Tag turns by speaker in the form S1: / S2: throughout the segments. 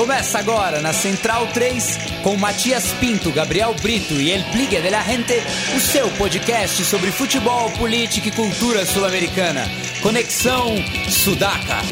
S1: Começa agora na Central 3 com Matias Pinto, Gabriel Brito e El Pligue de la Gente, o seu podcast sobre futebol, política e cultura sul-americana. Conexão Sudaca.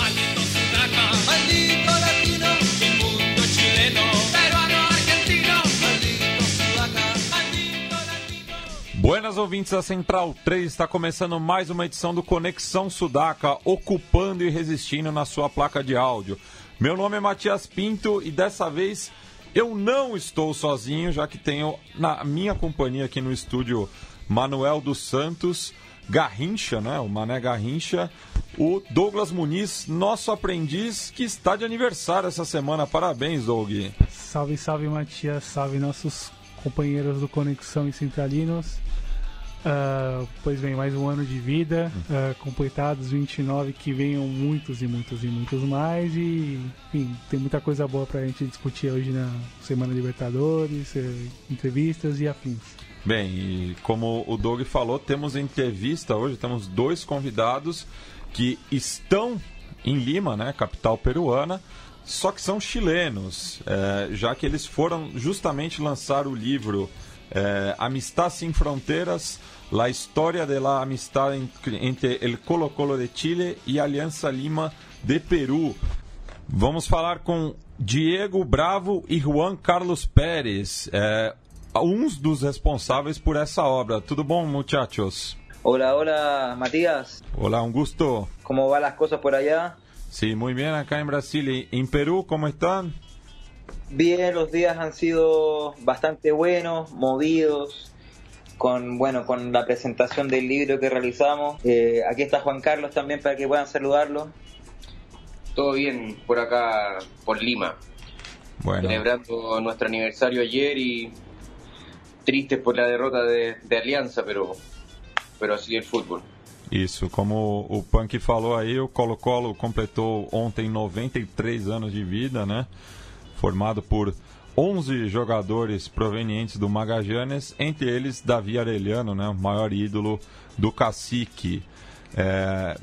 S2: Buenas ouvintes da Central 3, está começando mais uma edição do Conexão Sudaca, ocupando e resistindo na sua placa de áudio. Meu nome é Matias Pinto e dessa vez eu não estou sozinho, já que tenho na minha companhia aqui no estúdio Manuel dos Santos, Garrincha, né? O Mané Garrincha, o Douglas Muniz, nosso aprendiz, que está de aniversário essa semana. Parabéns, Doug.
S3: Salve, salve, Matias. Salve, nossos companheiros do Conexão e Centralinos. Uh, pois bem, mais um ano de vida, uh, completados 29, que venham muitos e muitos e muitos mais. E, enfim, tem muita coisa boa pra gente discutir hoje na Semana Libertadores, uh, entrevistas e afins.
S2: Bem, e como o Doug falou, temos entrevista hoje, temos dois convidados que estão em Lima, né, capital peruana, só que são chilenos, é, já que eles foram justamente lançar o livro é, Amistad Sem Fronteiras, La História de la Amistad entre el Colo Colo de Chile e Aliança Lima de Peru. Vamos falar com Diego Bravo e Juan Carlos Pérez, é, uns dos responsáveis por essa obra. Tudo bom, muchachos?
S4: Hola, hola, Matías.
S2: Hola, un gusto.
S4: ¿Cómo van las cosas por allá?
S2: Sí, muy bien acá en Brasil. ¿Y en Perú cómo están?
S4: Bien, los días han sido bastante buenos, movidos, con bueno con la presentación del libro que realizamos. Eh, aquí está Juan Carlos también para que puedan saludarlo.
S5: Todo bien por acá, por Lima.
S2: Bueno,
S5: Celebrando nuestro aniversario ayer y tristes por la derrota de, de Aliança, pero, pero así el fútbol.
S2: isso. Como o Punk falou aí, o Colo-Colo completou ontem 93 anos de vida, né? Formado por 11 jogadores provenientes do Magallanes, entre eles Davi Arellano, né? O maior ídolo do cacique. É...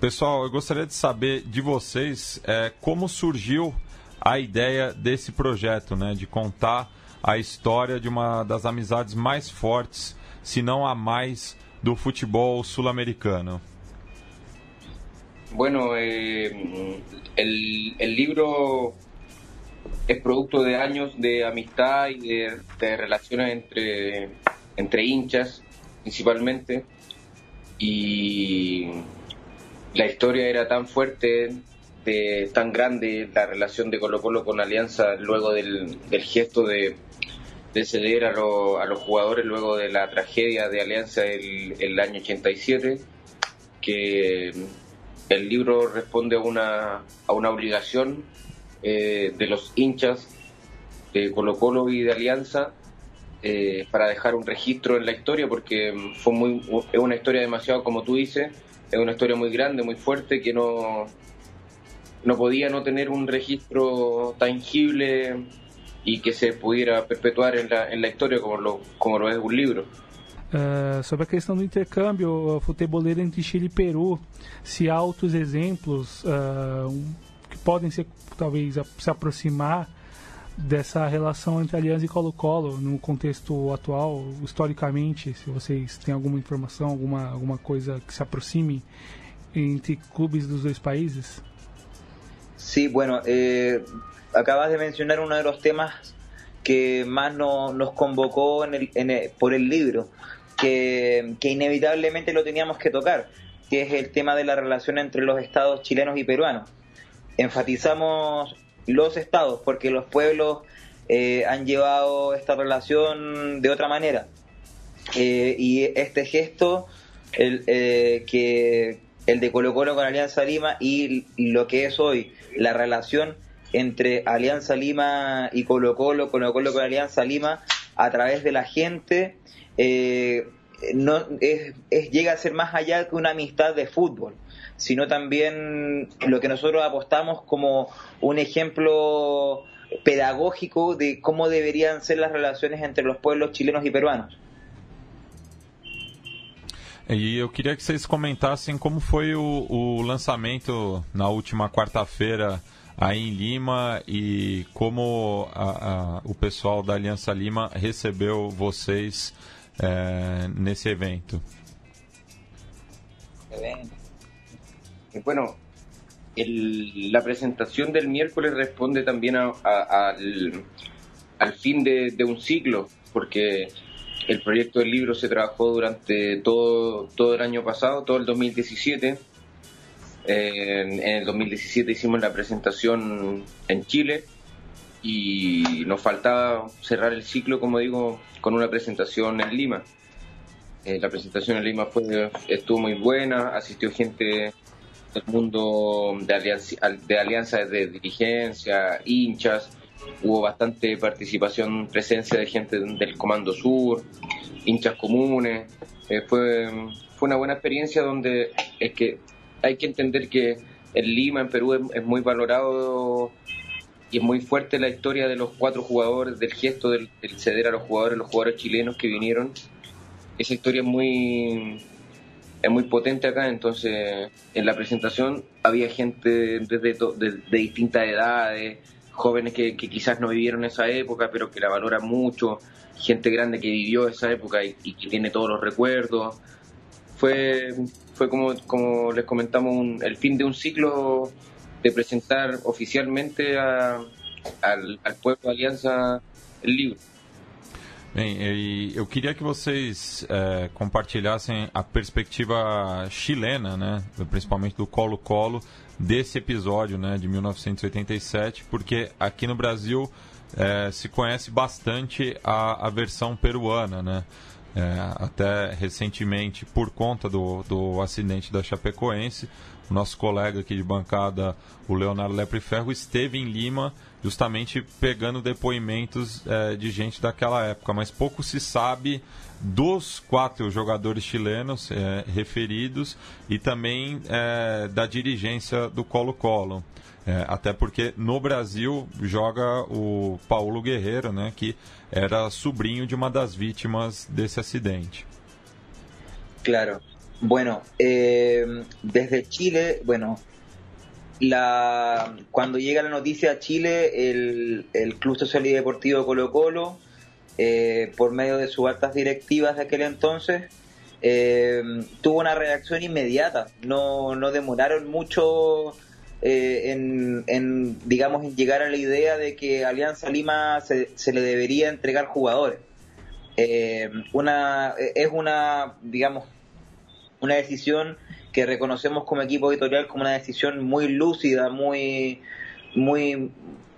S2: Pessoal, eu gostaria de saber de vocês é, como surgiu a ideia desse projeto, né? De contar a história de uma das amizades mais fortes, se não a mais, do futebol sul-americano.
S5: Bueno, eh, el, el libro es producto de años de amistad y de, relaciones entre, entre hinchas, principalmente, y la historia era tan fuerte, tan grande, la relación de Colo Colo con Alianza luego del, del gesto de, de ceder a, lo- a los jugadores luego de la tragedia de Alianza el, el año 87, que el libro responde a una, a una obligación eh, de los hinchas de Colo Colo y de Alianza eh, para dejar un registro en la historia porque mm, fue muy es una historia demasiado como tú dices es una historia muy grande muy fuerte que no no podía no tener un registro tangible y que se pudiera perpetuar en la, en la historia como lo, como lo es un libro.
S3: Uh, sobre a questão do intercâmbio uh, futeboleiro entre Chile e Peru, se há outros exemplos uh, um, que podem ser, talvez, se aproximar dessa relação entre Aliança e Colo-Colo no contexto atual, historicamente, se vocês têm alguma informação, alguma, alguma coisa que se aproxime entre clubes dos dois países?
S4: Sí, bueno, eh, acabas de mencionar uno de los temas que más no- nos convocó en el- en el- por el libro, que, que inevitablemente lo teníamos que tocar, que es el tema de la relación entre los estados chilenos y peruanos. Enfatizamos los estados porque los pueblos eh, han llevado esta relación de otra manera. Eh, y este gesto, el, eh, que el de Colo Colo con Alianza Lima y lo que es hoy la relación entre Alianza Lima y Colo Colo, Colo Colo con Alianza Lima, a través de la gente, eh, no es, es- llega a ser más allá que una amistad de fútbol, sino también lo que nosotros apostamos como un ejemplo pedagógico de cómo deberían ser las relaciones entre los pueblos chilenos y peruanos.
S2: E eu queria que vocês comentassem como foi o, o lançamento na última quarta-feira aí em Lima e como a, a, o pessoal da Aliança Lima recebeu vocês é, nesse evento.
S5: Bueno, la presentación del miércoles responde también a, al, al, fin de, un ciclo, porque el proyecto del libro se trabajó durante todo, todo el año pasado, todo el 2017. en, en el 2017 hicimos la presentación en Chile y nos faltaba cerrar el ciclo, como digo, con una presentación en Lima. Eh, la presentación en Lima fue, estuvo muy buena, asistió gente del mundo de, alianza, de alianzas de dirigencia, hinchas, hubo bastante participación, presencia de gente del Comando Sur, hinchas comunes. Eh, fue, fue una buena experiencia donde es que hay que entender que en Lima, en Perú, es, muy valorado y es muy fuerte la historia de los cuatro jugadores, del gesto del, ceder a los jugadores, los jugadores chilenos que vinieron. Esa historia es muy, es muy potente acá, entonces en la presentación había gente desde de, distintas edades, jóvenes que, quizás no vivieron esa época, pero que la valoran mucho, gente grande que vivió esa época y, que tiene todos los recuerdos. Fue, fue como, como les comentamos, el fin de un ciclo de presentar oficialmente a, al, al pueblo de Aliança o livro.
S2: Bem, eu queria que vocês é, compartilhassem a perspectiva chilena, né, principalmente do Colo-Colo, desse episódio né, de 1987, porque aqui no Brasil é, se conhece bastante a, a versão peruana, né? É, até recentemente, por conta do, do acidente da Chapecoense, o nosso colega aqui de bancada, o Leonardo Lepre Ferro, esteve em Lima justamente pegando depoimentos é, de gente daquela época, mas pouco se sabe dos quatro jogadores chilenos é, referidos e também é, da dirigência do Colo-Colo. É, até porque no Brasil joga o Paulo Guerreiro, né, que era sobrinho de uma das vítimas desse acidente.
S4: Claro. Bueno, eh, desde Chile, bueno, la, cuando llega la noticia a Chile, el, el Club Social y Deportivo Colo Colo, eh, por medio de sus altas directivas de aquel entonces, eh, tuvo una reacción inmediata. No, no demoraron mucho eh, en, en, digamos, en llegar a la idea de que Alianza Lima se, se le debería entregar jugadores. una, es una, digamos, una decisión que reconocemos como equipo editorial como una decisión muy lúcida, muy, muy,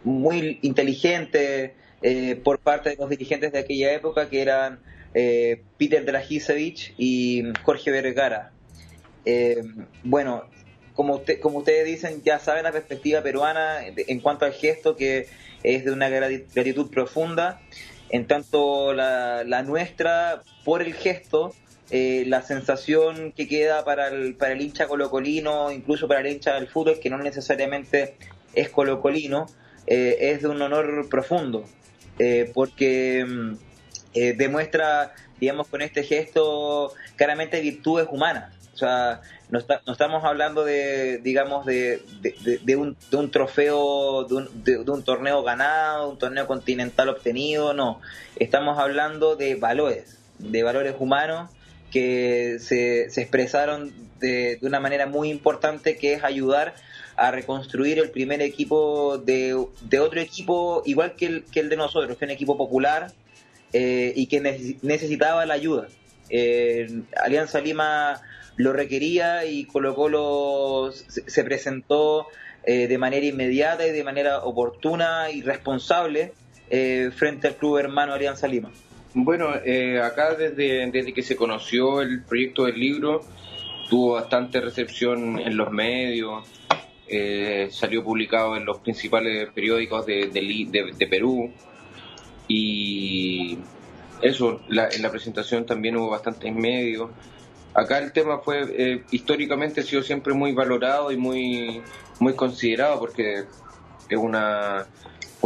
S4: muy inteligente eh, por parte de los dirigentes de aquella época, que eran eh, Peter Dragisevich y Jorge Vergara. Eh, bueno, como, usted, como ustedes dicen, ya saben la perspectiva peruana en cuanto al gesto, que es de una gratitud profunda, en tanto la, la nuestra por el gesto eh, la sensación que queda para el, para el hincha colocolino, incluso para el hincha del fútbol, que no necesariamente es colocolino, eh, es de un honor profundo, eh, porque mm, demuestra, digamos, con este gesto claramente virtudes humanas. O sea, no, no estamos hablando de, digamos, de, de, un, de un, trofeo, de un, de un torneo ganado, un torneo continental obtenido, no. Estamos hablando de valores, de valores humanos que se, expresaron de, de, una manera muy importante, que es ayudar a reconstruir el primer equipo de, de otro equipo igual que el, que el, de nosotros, que es un equipo popular eh, y que necesitaba la ayuda. Eh, Alianza Lima lo requería y Colo Colo se, presentó eh, de manera inmediata y de manera oportuna y responsable eh, frente al club hermano Alianza Lima.
S5: Bueno, eh, acá desde, desde que se conoció el proyecto del libro, tuvo bastante recepción en los medios, eh, salió publicado en los principales periódicos de, de, Perú y eso, en la presentación también hubo bastantes medios. Acá el tema fue, eh, históricamente ha sido siempre muy valorado y muy, muy considerado porque es una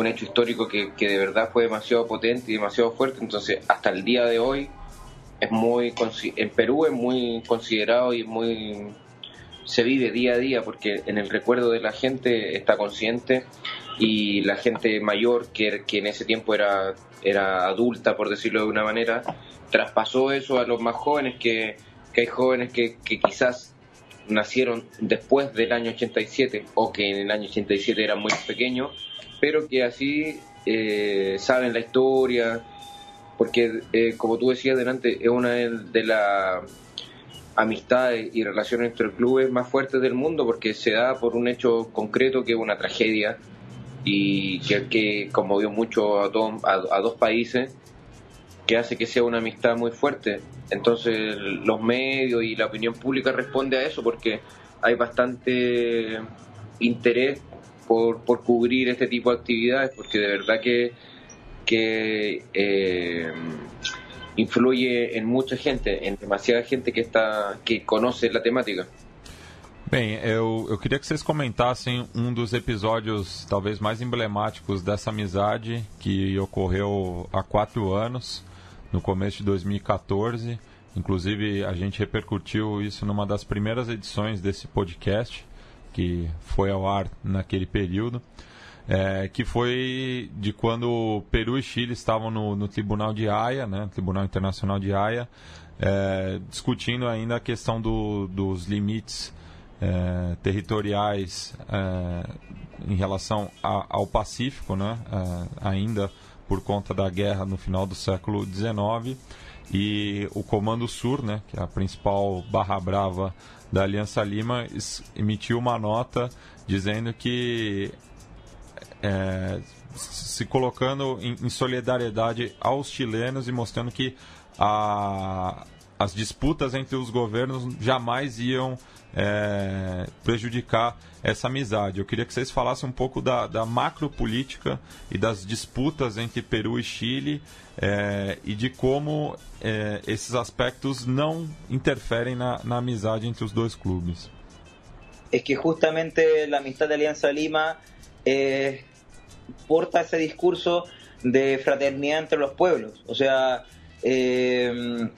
S5: un hecho histórico que, que de verdad fue demasiado potente y demasiado fuerte, entonces hasta el día de hoy es muy en Perú es muy considerado y muy se vive día a día porque en el recuerdo de la gente está consciente y la gente mayor que, que en ese tiempo era, era adulta, por decirlo de una manera, traspasó eso a los más jóvenes, que, que hay jóvenes que, que quizás nacieron después del año 87 o que en el año 87 eran muy pequeños, pero que así eh, saben la historia, porque eh, como tú decías delante, es una de las amistades y relaciones entre clubes más fuertes del mundo porque se da por un hecho concreto que es una tragedia y que, que conmovió mucho a, a, dos países que hace que sea una amistad muy fuerte. Entonces los medios y la opinión pública responde a eso porque hay bastante interés por, por cubrir este tipo de actividades porque de verdad que, que eh, influye en mucha gente, en demasiada gente que está que conhece a temática.
S2: Bem, eu, eu queria que vocês comentassem um dos episódios talvez mais emblemáticos dessa amizade que ocorreu há quatro anos, no começo de 2014. Inclusive, a gente repercutiu isso numa das primeiras edições desse podcast, que foi ao ar naquele período é, que foi de quando Peru e Chile estavam no, no Tribunal de Haia, né, Tribunal Internacional de Haia, é, discutindo ainda a questão do, dos limites é, territoriais é, em relação a, ao Pacífico, né, é, ainda por conta da guerra no final do século XIX. E o Comando Sur, né, que é a principal barra brava da Aliança Lima, emitiu uma nota dizendo que é, se colocando em, em, solidariedade aos chilenos e mostrando que a, as disputas entre os governos jamais iam é, prejudicar essa amizade. Eu queria que vocês falassem um pouco da, da macropolítica e das disputas entre Peru e Chile é, e de como é, esses aspectos não interferem na, na amizade entre os dois clubes.
S4: É que justamente a amistad de Aliança Lima é porta ese discurso de fraternidad entre los pueblos. O sea, eh,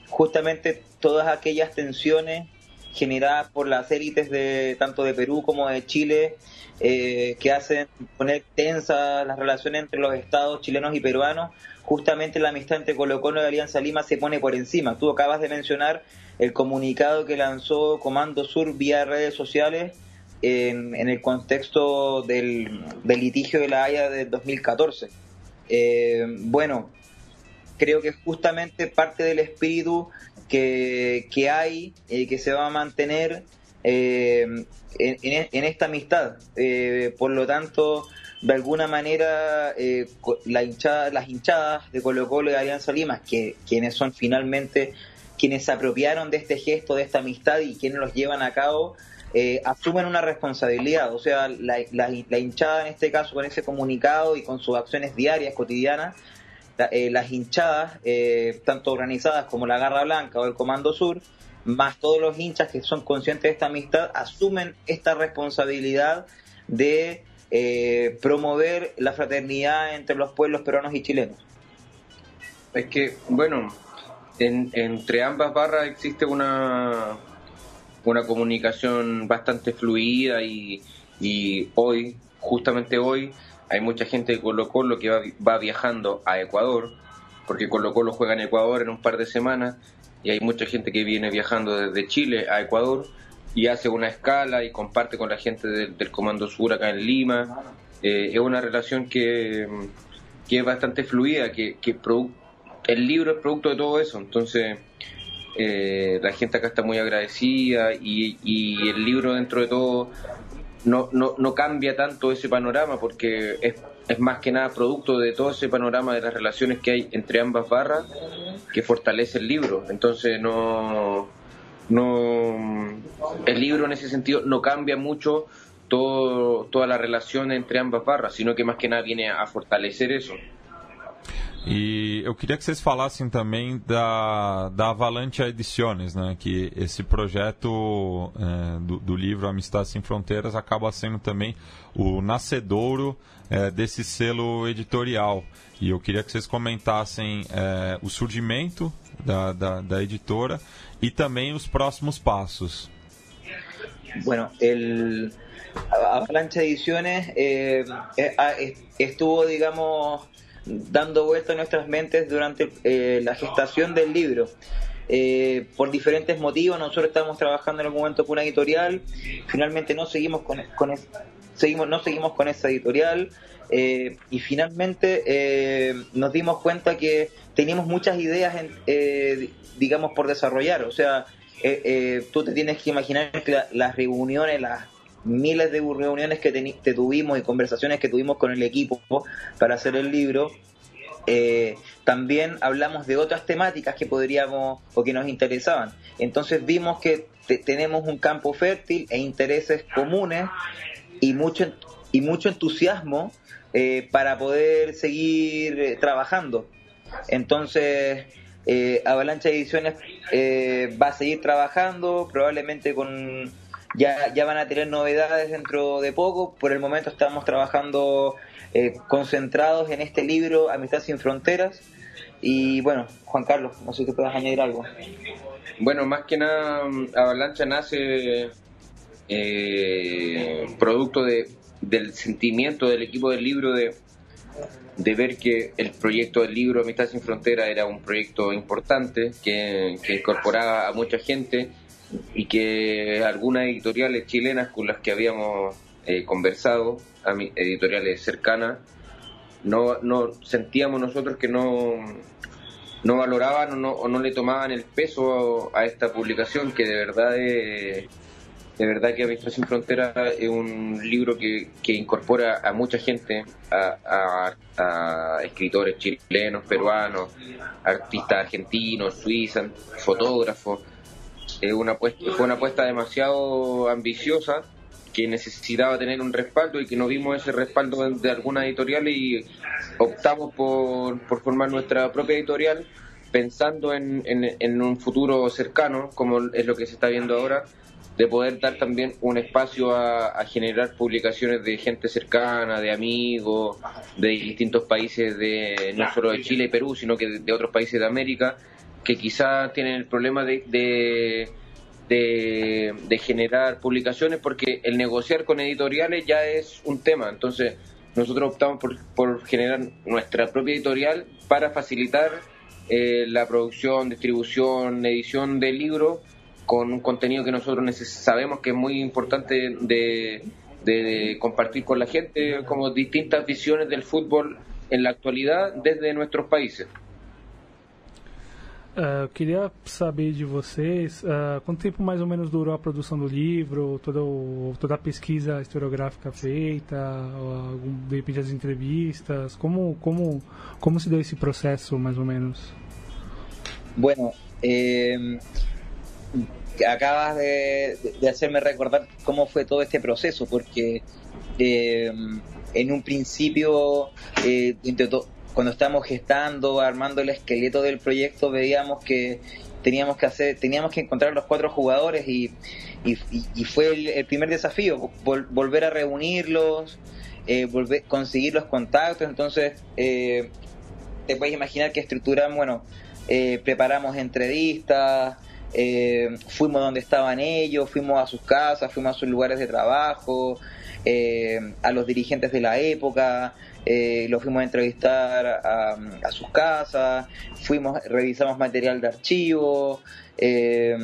S4: justamente todas aquellas tensiones generadas por las élites de tanto de Perú como de Chile eh, que hacen poner tensas las relaciones entre los estados chilenos y peruanos, justamente la amistad entre Colo Colo y Alianza Lima se pone por encima. Tú acabas de mencionar el comunicado que lanzó Comando Sur vía redes sociales en, el contexto del, litigio de la Haya del 2014. Eh, bueno, creo que justamente parte del espíritu que, hay y que se va a mantener eh, en, esta amistad. Eh, por lo tanto, de alguna manera, la hinchada, las hinchadas de Colo Colo y de Alianza Lima, que quienes son finalmente quienes se apropiaron de este gesto, de esta amistad y quienes los llevan a cabo, eh, asumen una responsabilidad. O sea, la, hinchada en este caso con ese comunicado y con sus acciones diarias, cotidianas, eh, las hinchadas, eh, tanto organizadas como la Garra Blanca o el Comando Sur, más todos los hinchas que son conscientes de esta amistad, asumen esta responsabilidad de promover la fraternidad entre los pueblos peruanos y chilenos.
S5: Es que, bueno, entre ambas barras existe una una comunicación bastante fluida y, hoy, justamente hoy, hay mucha gente de Colo Colo que va, viajando a Ecuador, porque Colo Colo juega en Ecuador en un par de semanas, y hay mucha gente que viene viajando desde Chile a Ecuador y hace una escala y comparte con la gente del, Comando Sur acá en Lima. Eh, es una relación que, que es bastante fluida, que, que el libro es producto de todo eso, entonces eh, la gente acá está muy agradecida y, el libro dentro de todo no, no, no, cambia tanto ese panorama porque es, es, más que nada producto de todo ese panorama de las relaciones que hay entre ambas barras que fortalece el libro. Entonces no, no el libro en ese sentido no cambia mucho todo, toda la relación entre ambas barras, sino que más que nada viene a fortalecer eso.
S2: E eu queria que vocês falassem também da, da Avalanche Ediciones, né? que esse projeto é, do, do, livro Amistade Sem Fronteiras acaba sendo também o nascedouro é, desse selo editorial. E eu queria que vocês comentassem é, o surgimento da, da, da editora e também os próximos passos.
S4: Bueno, el Avalancha Ediciones eh, eh, estuvo, digamos, dando vuelta a nuestras mentes durante eh, la gestación del libro. por diferentes motivos, nosotros estábamos trabajando en algún momento con una editorial, finalmente no seguimos con, con seguimos, no seguimos con esa editorial y finalmente nos dimos cuenta que teníamos muchas ideas, digamos, por desarrollar. O sea, tú te tienes que imaginar que las reuniones, las miles de reuniones que, tuvimos y conversaciones que tuvimos con el equipo para hacer el libro, eh, también hablamos de otras temáticas que podríamos o que nos interesaban. Entonces vimos que tenemos un campo fértil e intereses comunes y mucho, y mucho entusiasmo eh, para poder seguir eh, trabajando. Entonces, Avalancha Ediciones va a seguir trabajando, probablemente con ya, ya van a tener novedades dentro de poco. Por el momento estamos trabajando eh, concentrados en este libro, Amistad sin Fronteras. Y bueno, Juan Carlos, no sé si puedas añadir algo.
S5: Bueno, más que nada, Avalancha nace eh, producto de, del sentimiento del equipo del libro de, ver que el proyecto del libro Amistad sin Fronteras era un proyecto importante que incorporaba a mucha gente y que algunas editoriales chilenas con las que habíamos eh, conversado, editoriales cercanas, no, no sentíamos nosotros que no, no valoraban o no, le tomaban el peso a, esta publicación que de verdad es, de verdad que Amistad sin Frontera es un libro que, que incorpora a mucha gente, a, a, escritores chilenos, peruanos, artistas argentinos, suizos, fotógrafos, una fue una apuesta demasiado ambiciosa que necesitaba tener un respaldo y que no vimos ese respaldo de, alguna editorial y optamos por, formar nuestra propia editorial pensando en, en, un futuro cercano, como es lo que se está viendo ahora, de poder dar también un espacio a, generar publicaciones de gente cercana, de amigos, de distintos países, de no solo de Chile y Perú, sino que de otros países de América, que quizás tienen el problema de, de, de, generar publicaciones porque el negociar con editoriales ya es un tema. Entonces, nosotros optamos por, por generar nuestra propia editorial para facilitar eh, la producción, distribución, edición del libro con un contenido que nosotros sabemos que es muy importante de, de compartir con la gente, como distintas visiones del fútbol en la actualidad desde nuestros países.
S3: Uh, eu queria saber de vocês uh, quanto tempo mais ou menos durou a produção do livro, toda, o, toda a pesquisa historiográfica feita, algum, de repente as entrevistas, como, como, como se deu esse processo mais ou menos?
S4: Bueno, eh, acabas de, de, hacerme recordar cómo fue todo este proceso, porque eh, en un principio eh, cuando estábamos gestando, armando el esqueleto del proyecto, veíamos que teníamos que hacer, teníamos que encontrar los cuatro jugadores y, y, fue el, primer desafío, volver a reunirlos, eh, volver, conseguir los contactos, entonces eh, te puedes imaginar que estructuramos, bueno, eh, preparamos entrevistas, fuimos donde estaban ellos, fuimos a sus casas, fuimos a sus lugares de trabajo, a los dirigentes de la época, eh, lo fuimos a entrevistar a, sus casas, fuimos, revisamos material de archivo, eh,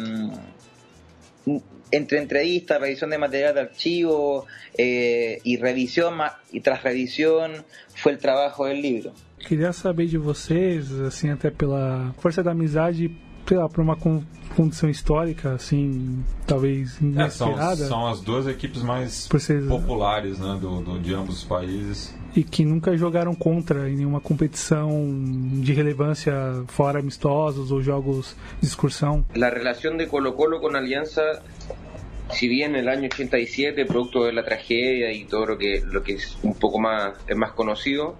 S4: entre entrevistas, revisión de material de archivo eh, y revisión y tras revisión fue el trabajo del libro.
S3: Queria saber de vocês, assim, até pela força da amizade, sei lá, por uma condição histórica, assim, talvez inesperada.
S2: É, são, são, as duas equipes mais ser... populares né, do, do, de ambos os países.
S3: E que nunca jogaram contra em nenhuma competição de relevância fora amistosos ou jogos de excursão.
S5: A relação de Colo-Colo com a Aliança si bien el año 87, producto de la tragedia y todo lo que, lo que es un poco más, es más conocido,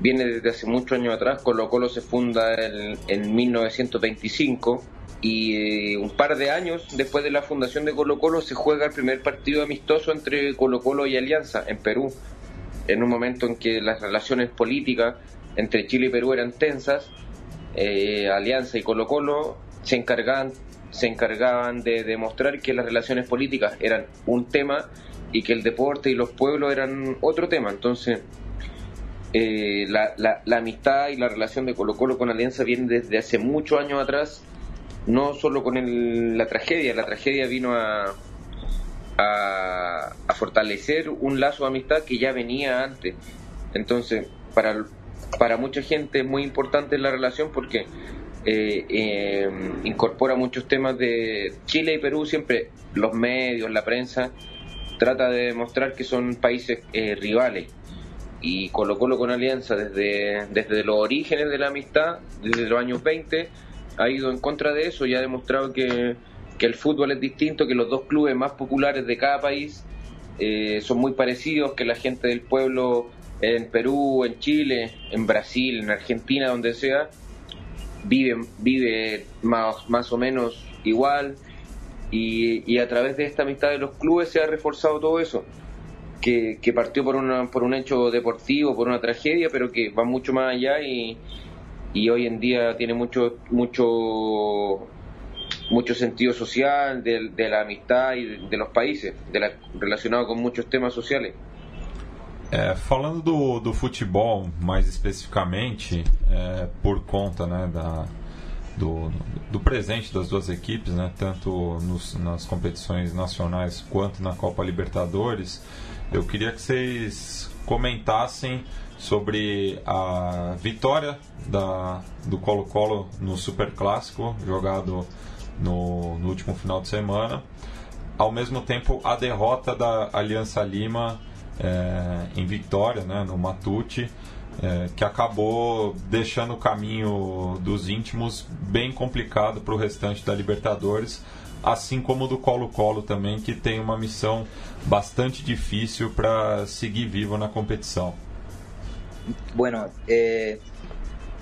S5: viene desde hace muchos años atrás. Colo Colo se funda en 1925 y eh, un par de años después de la fundación de Colo Colo se juega el primer partido amistoso entre Colo Colo y Alianza en Perú, en un momento en que las relaciones políticas entre Chile y Perú eran tensas. Eh, Alianza y Colo Colo se encargaban se encargaban de demostrar que las relaciones políticas eran un tema y que el deporte y los pueblos eran otro tema. Entonces, eh, la, la, amistad y la relación de Colo Colo con Alianza viene desde hace muchos años atrás, no solo con la tragedia, la tragedia vino a, a, a, fortalecer un lazo de amistad que ya venía antes. Entonces, para, para mucha gente es muy importante la relación porque eh, eh, incorpora muchos temas de Chile y Perú, siempre los medios, la prensa, trata de demostrar que son países eh, rivales. Y Colo Colo con Alianza desde, desde los orígenes de la amistad, desde los años 20, ha ido en contra de eso y ha demostrado que, que el fútbol es distinto, que los dos clubes más populares de cada país son muy parecidos, que la gente del pueblo en Perú, en Chile, en Brasil, en Argentina, donde sea, vive, vive más, más o menos igual y, a través de esta amistad de los clubes se ha reforzado todo eso. Que, que partió por, una, por un hecho deportivo, por una tragedia, pero que va mucho más allá y, y hoy en día tiene mucho mucho mucho sentido social de, de la amistad y de, los países, de la, relacionado con muchos temas sociales.
S2: É, falando do, do futebol, mais especificamente, é, por conta né, da, do, do presente das duas equipes, né, tanto nos, nas competições nacionais quanto na Copa Libertadores, eu queria que vocês comentassem sobre a vitória da, do Colo-Colo no Super Clássico, jogado no, no último final de semana, ao mesmo tempo a derrota da Aliança Lima é, em Vitória, né, no Matute, é, que acabou deixando o caminho dos íntimos bem complicado para o restante da Libertadores, assim como do Colo-Colo também, que tem uma missão bastante difícil para seguir vivo na competição.
S4: Bueno, eh,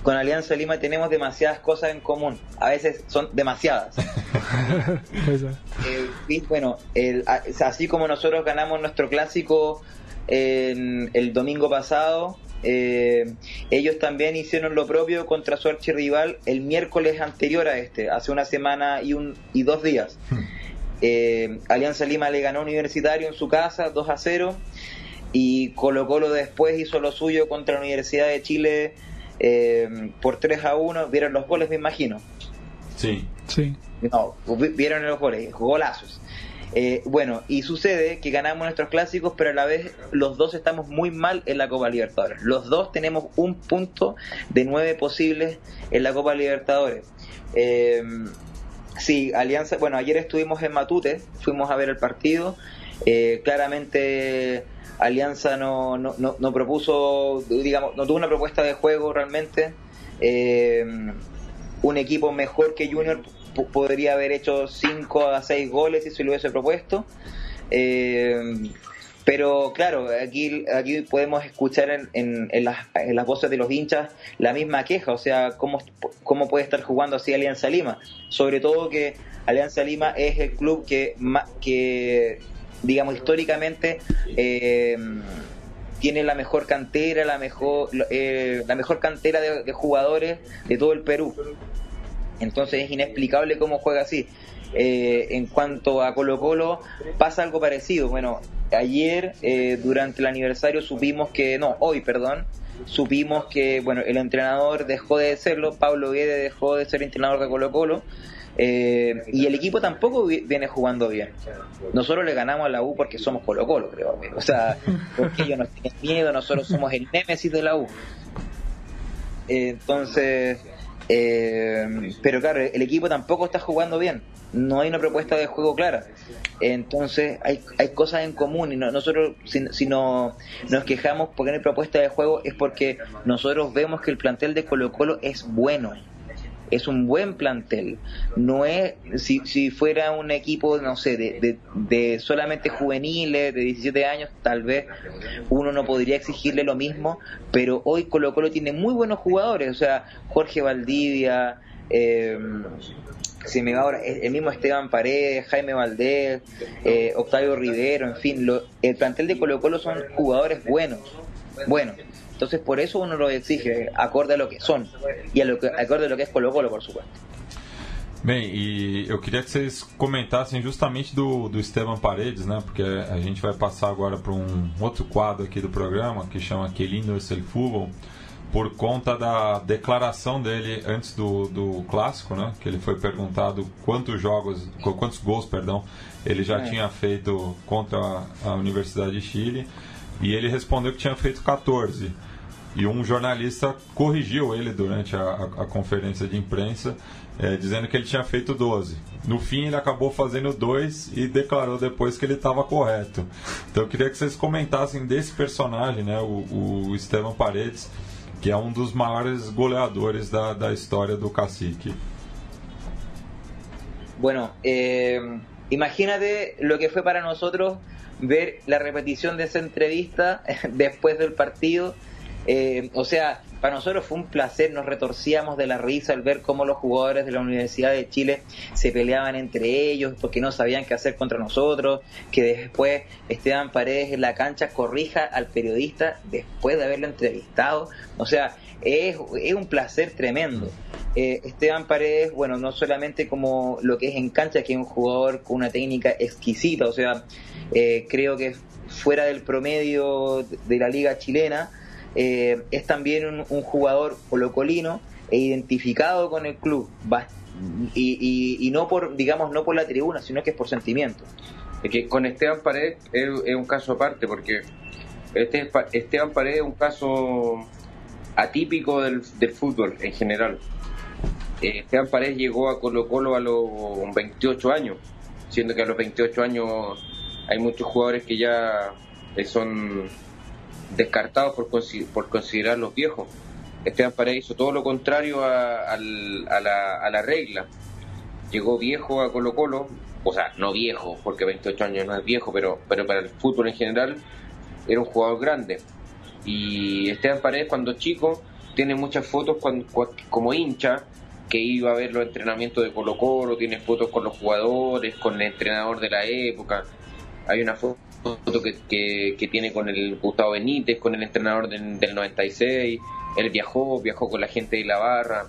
S4: con Alianza Lima tenemos demasiadas cosas en común. A veces son demasiadas. eh, bueno, el, así como nosotros ganamos nuestro clásico el domingo pasado. Eh, ellos también hicieron lo propio contra su archirrival el miércoles anterior a este, hace una semana y, un, y dos días. Hmm. Eh, Alianza Lima le ganó Universitario en su casa 2 a 0 y Colo Colo después hizo lo suyo contra la Universidad de Chile eh, por 3 a 1. ¿Vieron los goles, me imagino?
S2: Sí,
S3: sí.
S4: No, vieron los goles, golazos. Eh, bueno, y sucede que ganamos nuestros clásicos, pero a la vez los dos estamos muy mal en la Copa Libertadores. Los dos tenemos un punto de nueve posibles en la Copa Libertadores. Eh, sí, Alianza, bueno, ayer estuvimos en Matute, fuimos a ver el partido. Eh, claramente Alianza no, no, no, propuso, digamos, no tuvo una propuesta de juego realmente. un equipo mejor que Junior podría haber hecho 5 a 6 goles si se lo hubiese propuesto. Eh, pero claro, aquí, aquí podemos escuchar en, en, las, en, las, voces de los hinchas la misma queja, o sea, cómo, cómo puede estar jugando así Alianza Lima. Sobre todo que Alianza Lima es el club que, que digamos, históricamente eh, tiene la mejor cantera, la mejor, eh, la mejor cantera de jugadores de todo el Perú. Entonces es inexplicable cómo juega así. Eh, en cuanto a Colo Colo, pasa algo parecido. Bueno, ayer durante el aniversario supimos que, no, hoy, perdón, supimos que, bueno, el entrenador dejó de serlo, Pablo Guede dejó de ser entrenador de Colo Colo. Eh, y el equipo tampoco viene jugando bien. Nosotros le ganamos a la U porque somos Colo Colo, creo. O sea, porque ellos nos tienen miedo, nosotros somos el némesis de la U. entonces, eh, pero claro, el equipo tampoco está jugando bien. No hay una propuesta de juego clara. Entonces hay, hay cosas en común y nosotros si, si no, nos quejamos porque no hay propuesta de juego es porque nosotros vemos que el plantel de Colo Colo es bueno es un buen plantel. No es, si, si fuera un equipo, no sé, de, de, solamente juveniles, de 17 años, tal vez uno no podría exigirle lo mismo, pero hoy Colo Colo tiene muy buenos jugadores, o sea, Jorge Valdivia, eh, si me va ahora, el mismo Esteban Paredes, Jaime Valdés, eh, Octavio Rivero, en fin, lo, el plantel de Colo Colo son jugadores buenos, buenos. Entonces por eso uno lo exige, acorde a lo que son y a lo que, acorde a lo que es Colo Colo, por supuesto.
S2: Bem, e eu queria que vocês comentassem justamente do, do Esteban Paredes, né? Porque a gente vai passar agora para um outro quadro aqui do programa que chama Que Lindo el Fútbol, por conta da declaração dele antes do, do clássico, né? Que ele foi perguntado quantos jogos, quantos gols, perdão, ele já é. tinha feito contra a Universidade de Chile e ele respondeu que tinha feito 14. E um jornalista corrigiu ele durante a, a, a conferência de imprensa, é, dizendo que ele tinha feito 12. No fim, ele acabou fazendo 2 e declarou depois que ele estava correto. Então, eu queria que vocês comentassem desse personagem, né, o, o Estevam Paredes, que é um dos maiores goleadores da, da história do cacique.
S4: Bueno, eh, imagínate lo que fue para nosotros ver la repetición de esa entrevista después del partido Eh, o sea, para nosotros fue un placer, nos retorcíamos de la risa al ver cómo los jugadores de la Universidad de Chile se peleaban entre ellos porque no sabían qué hacer contra nosotros, que después Esteban Paredes en la cancha corrija al periodista después de haberlo entrevistado. O sea, es, un placer tremendo. Eh, Esteban Paredes, bueno, no solamente como lo que es en cancha, que es un jugador con una técnica exquisita, o sea, eh, creo que fuera del promedio de la liga chilena, eh, es también un, jugador colocolino e identificado con el club y, no por digamos no por la tribuna sino que es por sentimiento.
S5: Es que con Esteban Paredes es, un caso aparte porque este Esteban Paredes es un caso atípico del, fútbol en general. Eh, Esteban Paredes llegó a Colo Colo a los 28 años siendo que a los 28 años hay muchos jugadores que ya son descartados por, por considerarlos viejos. Esteban Paredes hizo todo lo contrario a, la, regla. Llegó viejo a Colo Colo, o sea, no viejo, porque 28 años no es viejo, pero, pero para el fútbol en general era un jugador grande. Y Esteban Paredes cuando chico tiene muchas fotos como hincha, que iba a ver los entrenamientos de Colo Colo, tiene fotos con los jugadores, con el entrenador de la época. Hay una foto que, tiene con el Gustavo Benítez, con el entrenador del, 96. Él viajó, viajó con la gente de la barra,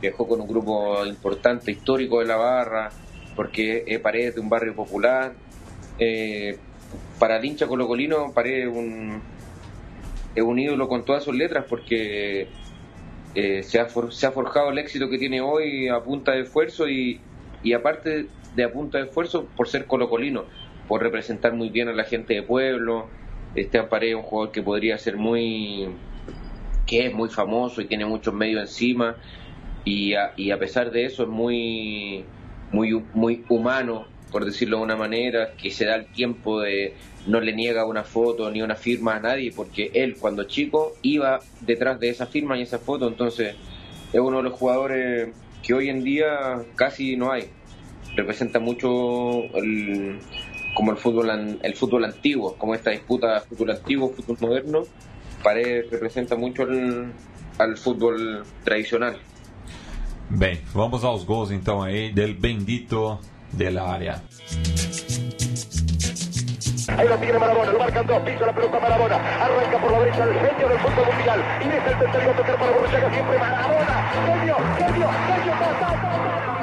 S5: viajó con un grupo importante, histórico de la barra, porque es Paredes de un barrio popular. Eh, para el hincha colocolino, Paredes un, es un ídolo con todas sus letras porque eh, se, ha se ha forjado el éxito que tiene hoy a punta de esfuerzo y, y aparte de a punta de esfuerzo por ser colocolino por representar muy bien a la gente de pueblo. Este Paredes es un jugador que podría ser muy que es muy famoso y tiene muchos medios encima. Y a, y a pesar de eso es muy muy muy humano por decirlo de una manera que se da el tiempo de no le niega una foto ni una firma a nadie porque él cuando chico iba detrás de esa firma y esa foto. Entonces es uno de los jugadores que hoy en día casi no hay. Representa mucho el, como el fútbol, el fútbol antiguo, como esta disputa fútbol antiguo, fútbol moderno, parece representa mucho al, al fútbol tradicional.
S2: Bem, vamos aos gols então aí del bendito de la área.
S6: Ahí lo tiene Marabona, lo marcan dos, pisa la pelota Marabona, arranca por la derecha el genio del fútbol mundial y deja el tercero tocar para Borruchaga siempre Marabona, genio, genio, genio, ta, ta,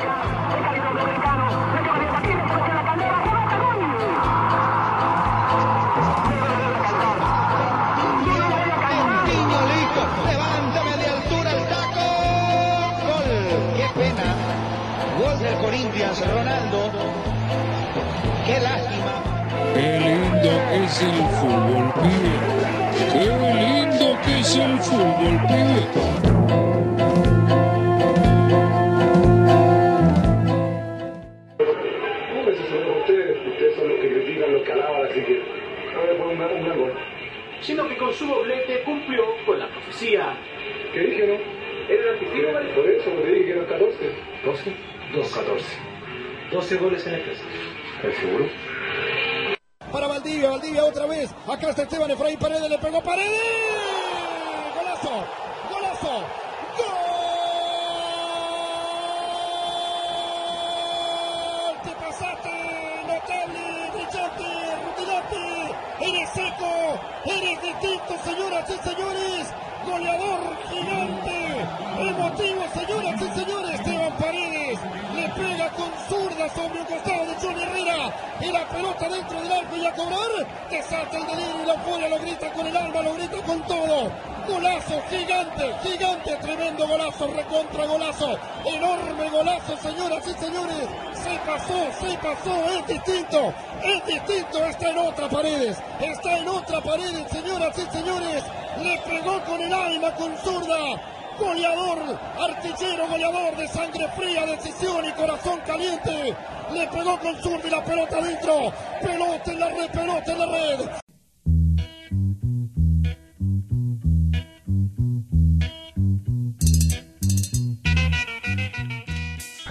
S7: Ronaldo. Qué lástima. Qué lindo es el fútbol, pibe. Qué lindo que es el fútbol, pibe.
S6: Ustedes son los que critican, los que alaban, así que no le pongan un gol.
S8: Sino que con su doblete cumplió con la profecía.
S6: ¿Qué dije, no?
S8: Era el anticipo,
S6: Por eso, me dije que eran 14.
S8: ¿12? 2-14. 12 goles en el clásico.
S6: ¿Es seguro?
S7: Para Valdivia, Valdivia otra vez. Acá está Esteban Efraín Paredes, le pegó Paredes. Golazo, golazo. ¡Gol! ¡Te pasaste! Notable, brillante, rutilante. Eres seco, eres distinto, señoras y señores. Goleador gigante, emotivo, señoras y señores.
S9: Pega con zurda sobre un costado de Johnny Herrera y la pelota dentro del arco y a cobrar, que salta el delirio y la furia lo grita con el alma, lo grita con todo. Golazo gigante, gigante, tremendo golazo, recontra golazo, enorme golazo, señoras y señores. Se pasó, se pasó, es distinto, es distinto, está en otra paredes, está en otra paredes, señoras y señores. Le pegó con el alma, con zurda, goleador, artillero goleador de sangre fría, decisión y corazón caliente. Le pegó con zurda y la pelota adentro. Pelota en la red, pelota en la red.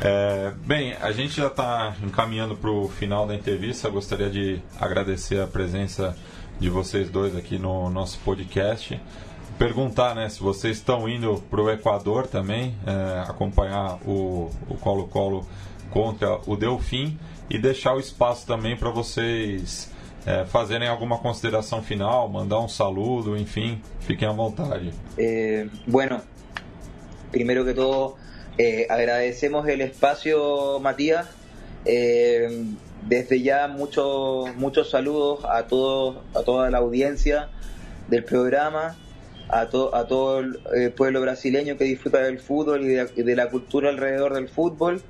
S2: É, bem, a gente já está encaminhando para o final da entrevista. Gostaria de agradecer a presença de vocês dois aqui no nosso podcast. Perguntar né, se vocês estão indo para o Equador também, é, acompanhar o Colo-Colo contra o Delfim e deixar o espaço também para vocês é, fazerem alguma consideração final, mandar um saludo, enfim, fiquem à vontade.
S4: Eh, bueno, primero que todo, eh, agradecemos el espacio, Matías. Eh, desde ya muchos muchos saludos a todos a toda la audiencia del programa, a, to- a todo el eh, pueblo brasileño que disfruta del fútbol y de, de la cultura alrededor del fútbol.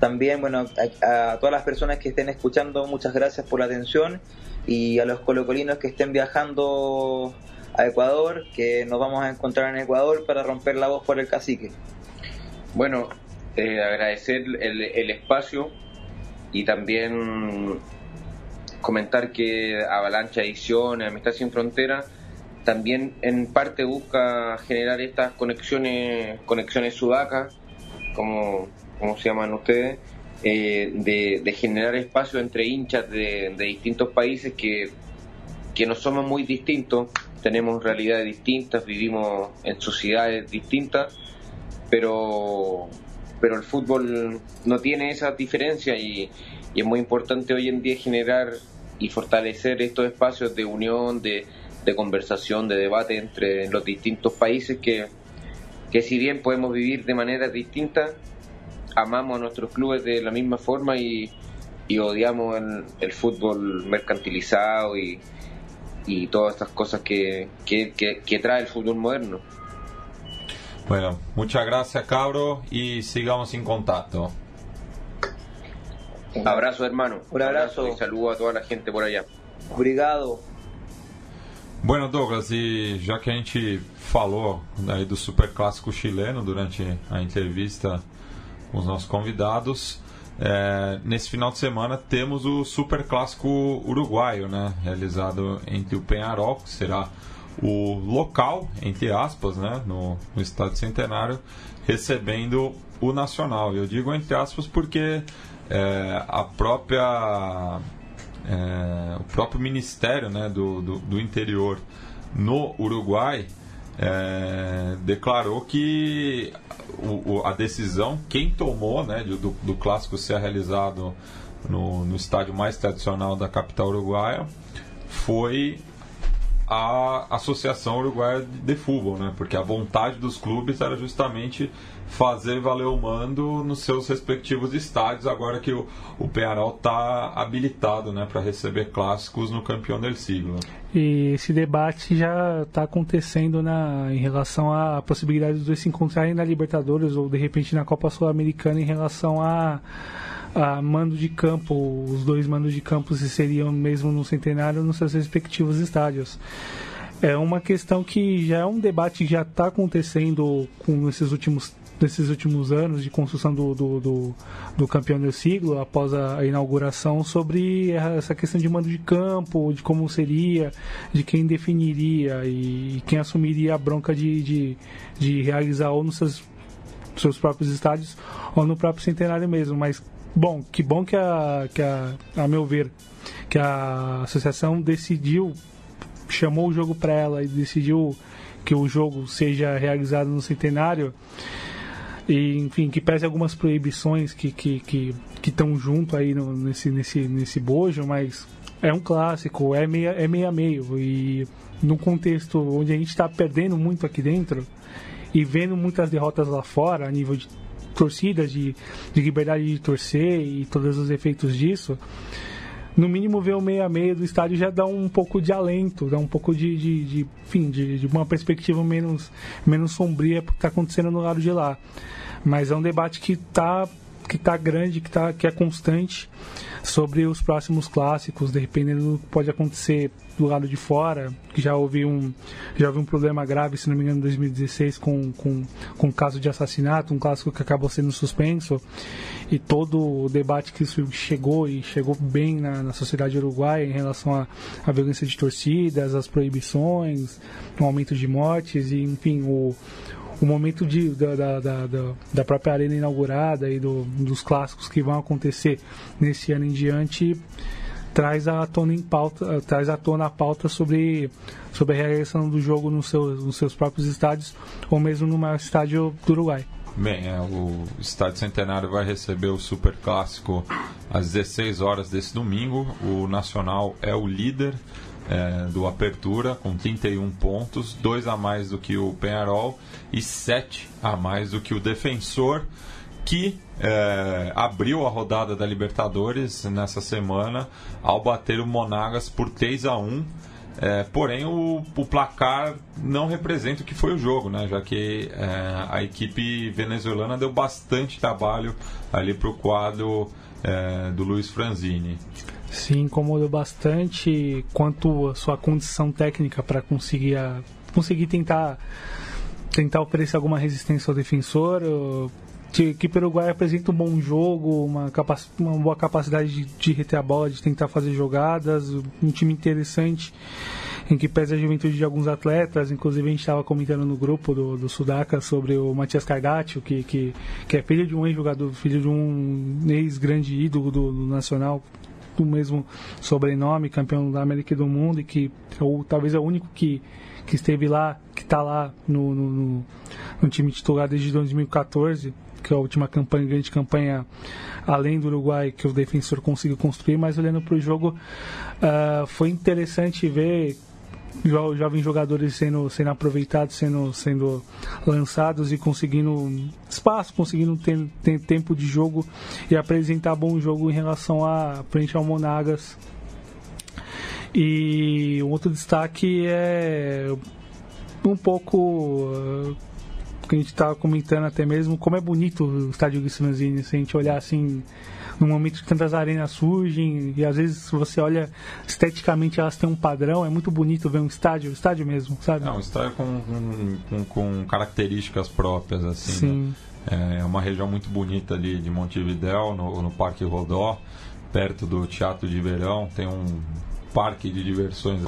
S4: También, bueno, a, a todas las personas que estén escuchando, muchas gracias por la atención y a los colocolinos que estén viajando a Ecuador, que nos vamos a encontrar en Ecuador para romper la voz por el cacique.
S5: Bueno, eh, agradecer el, el espacio y también comentar que Avalancha Ediciones, Amistad Sin Frontera, también en parte busca generar estas conexiones, conexiones sudacas, como, como se llaman ustedes, eh, de, generar espacio entre hinchas de, de distintos países que, que no somos muy distintos, tenemos realidades distintas, vivimos en sociedades distintas, pero pero el fútbol no tiene esa diferencia y, y es muy importante hoy en día generar y fortalecer estos espacios de unión, de, de conversación, de debate entre los distintos países que, que si bien podemos vivir de manera distinta, amamos a nuestros clubes de la misma forma y, y odiamos el, el fútbol mercantilizado y, y todas estas cosas que, que, que, que trae el fútbol moderno.
S2: Bueno, muchas gracias, cabro, y sigamos en contacto.
S5: Abrazo, hermano.
S4: Un abrazo.
S5: y saludo a toda la gente por allá.
S4: Obrigado.
S2: Bueno, Douglas, e já que a gente falou aí do super clássico chileno durante a entrevista com os nossos convidados, é, nesse final de semana temos o super clássico uruguaio, né, realizado entre o Penharol, que será o local, entre aspas, né, no, no Estádio Centenário, recebendo o Nacional. Eu digo entre aspas porque é, a própria é, o próprio Ministério né, do, do, do Interior no Uruguai é, declarou que o, o- a decisão, quem tomou né, do, do clássico ser realizado no, no estádio mais tradicional da capital uruguaia foi a Associação Uruguaia de Futebol, né? Porque a vontade dos clubes era justamente fazer valer o mando nos seus respectivos estádios, agora que o, o Penharol está habilitado, né, para receber clássicos no campeão del siglo.
S3: E esse debate já está acontecendo na, em relação à possibilidade dos dois se encontrarem na Libertadores ou de repente na Copa Sul-Americana em relação a, a mando de campo, os dois mandos de campo se seriam mesmo no centenário nos seus respectivos estádios. É uma questão que já é um debate que já está acontecendo com esses últimos nesses últimos anos de construção do, do, do, do campeão do siglo, após a, a inauguração, sobre essa questão de mando de campo, de como seria, de quem definiria e quem assumiria a bronca de, de, de realizar ou nos seus, seus próprios estádios ou no próprio centenário mesmo. Mas, bom, que bom que, a, que a, a meu ver, que a associação decidiu chamou o jogo para ela e decidiu que o jogo seja realizado no centenário e enfim que pese algumas proibições que que que estão junto aí no, nesse nesse nesse bojo mas é um clássico é meia é meio a meio. E num contexto onde a gente está perdendo muito aqui dentro e vendo muitas derrotas lá fora a nível de torcidas, de, de liberdade de torcer e todos os efeitos disso, no mínimo ver o meio a meio do estádio já dá um pouco de alento, dá um pouco de, de, de enfim, de, de, uma perspectiva menos, menos sombria porque está acontecendo no lado de lá. Mas é um debate que está que tá grande, que, tá, que é constante sobre os próximos clássicos, dependendo do que pode acontecer do lado de fora, que já houve um, já houve um problema grave, se não me engano, em 2016 com, com, com um caso de assassinato, um clássico que acabou sendo suspenso, e todo o debate que isso chegou e chegou bem na, na sociedade uruguaia em relação à, violência de torcidas, às proibições, o aumento de mortes, e enfim, o, o momento de, da, da, da, da, própria arena inaugurada e do, dos clássicos que vão acontecer nesse ano em diante traz à tona em pauta, traz à tona a pauta sobre, sobre a realização do jogo nos seus, nos seus próprios estádios ou mesmo no maior estádio do Uruguai.
S2: Bem, é, o Estádio Centenário vai receber o Super Clássico às 16 horas desse domingo. O Nacional é o líder é, do Apertura, com 31 pontos, dois a mais do que o Penharol e sete a mais do que o Defensor, que é, abriu a rodada da Libertadores nessa semana ao bater o Monagas por 3 a 1 é, porém, o, o, placar não representa o que foi o jogo, né? já que é, a equipe venezuelana deu bastante trabalho ali para o quadro é, do Luiz Franzini.
S3: Sim, incomodou bastante quanto a sua condição técnica para conseguir, a, conseguir tentar, tentar oferecer alguma resistência ao defensor. Que, que o Uruguai apresenta um bom jogo, uma, uma boa capacidade de, de reter a bola, de tentar fazer jogadas, um time interessante em que pesa a juventude de alguns atletas, inclusive a gente estava comentando no grupo do, do Sudaca sobre o Matias Cardatio, que, que, que é filho de um ex-jogador, filho de um ex-grande ídolo do, do Nacional, do mesmo sobrenome, campeão da América e do mundo, e que ou, talvez é o único que, que esteve lá, que está lá no, no, no, no, time titular desde 2014, que é a última campanha, grande campanha além do Uruguai que o defensor conseguiu construir, mas olhando para o jogo, uh, foi interessante ver jovens jogadores sendo, sendo aproveitados, sendo, sendo lançados e conseguindo espaço, conseguindo ter, ter tempo de jogo e apresentar bom jogo em relação a frente ao Monagas. E outro destaque é um pouco uh, que a gente estava comentando até mesmo, como é bonito o estádio Guiçanzini, se a gente olhar assim no momento que tantas arenas surgem e às vezes você olha esteticamente elas têm um padrão, é muito bonito ver um estádio, estádio mesmo, sabe?
S2: É, um estádio com, com, com características próprias, assim. Sim. Né? É uma região muito bonita ali de Montevidéu, no, no Parque Rodó, perto do Teatro de Verão, tem um parque de diversões.